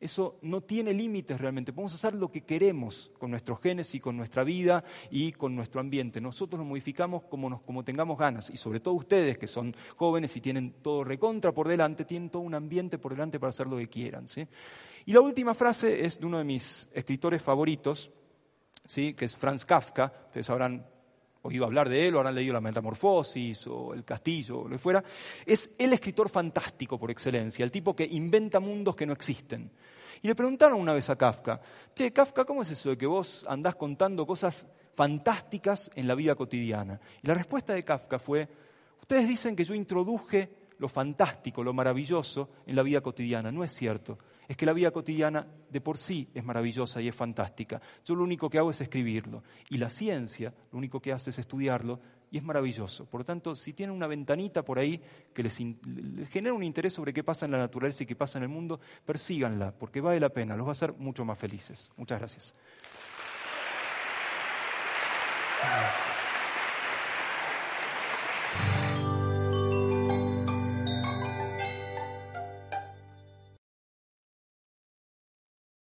Eso no tiene límites realmente. Podemos hacer lo que queremos con nuestros genes y con nuestra vida y con nuestro ambiente. Nosotros lo modificamos como, como tengamos ganas. Y sobre todo ustedes, que son jóvenes y tienen todo recontra por delante, tienen todo un ambiente por delante para hacer lo que quieran. Y la última frase es de uno de mis escritores favoritos, ¿sí? que es Franz Kafka. Ustedes habrán oído hablar de él, o habrán leído La Metamorfosis o El Castillo, o lo que fuera, es el escritor fantástico por excelencia, el tipo que inventa mundos que no existen. Y le preguntaron una vez a Kafka, che, Kafka, ¿cómo es eso de que vos andás contando cosas fantásticas en la vida cotidiana? Y la respuesta de Kafka fue, ustedes dicen que yo introduje lo fantástico, lo maravilloso en la vida cotidiana. No es cierto es que la vida cotidiana de por sí es maravillosa y es fantástica. Yo lo único que hago es escribirlo. Y la ciencia lo único que hace es estudiarlo y es maravilloso. Por lo tanto, si tienen una ventanita por ahí que les, genera un interés sobre qué pasa en la naturaleza y qué pasa en el mundo, persíganla, porque vale la pena, los va a hacer mucho más felices. Muchas gracias.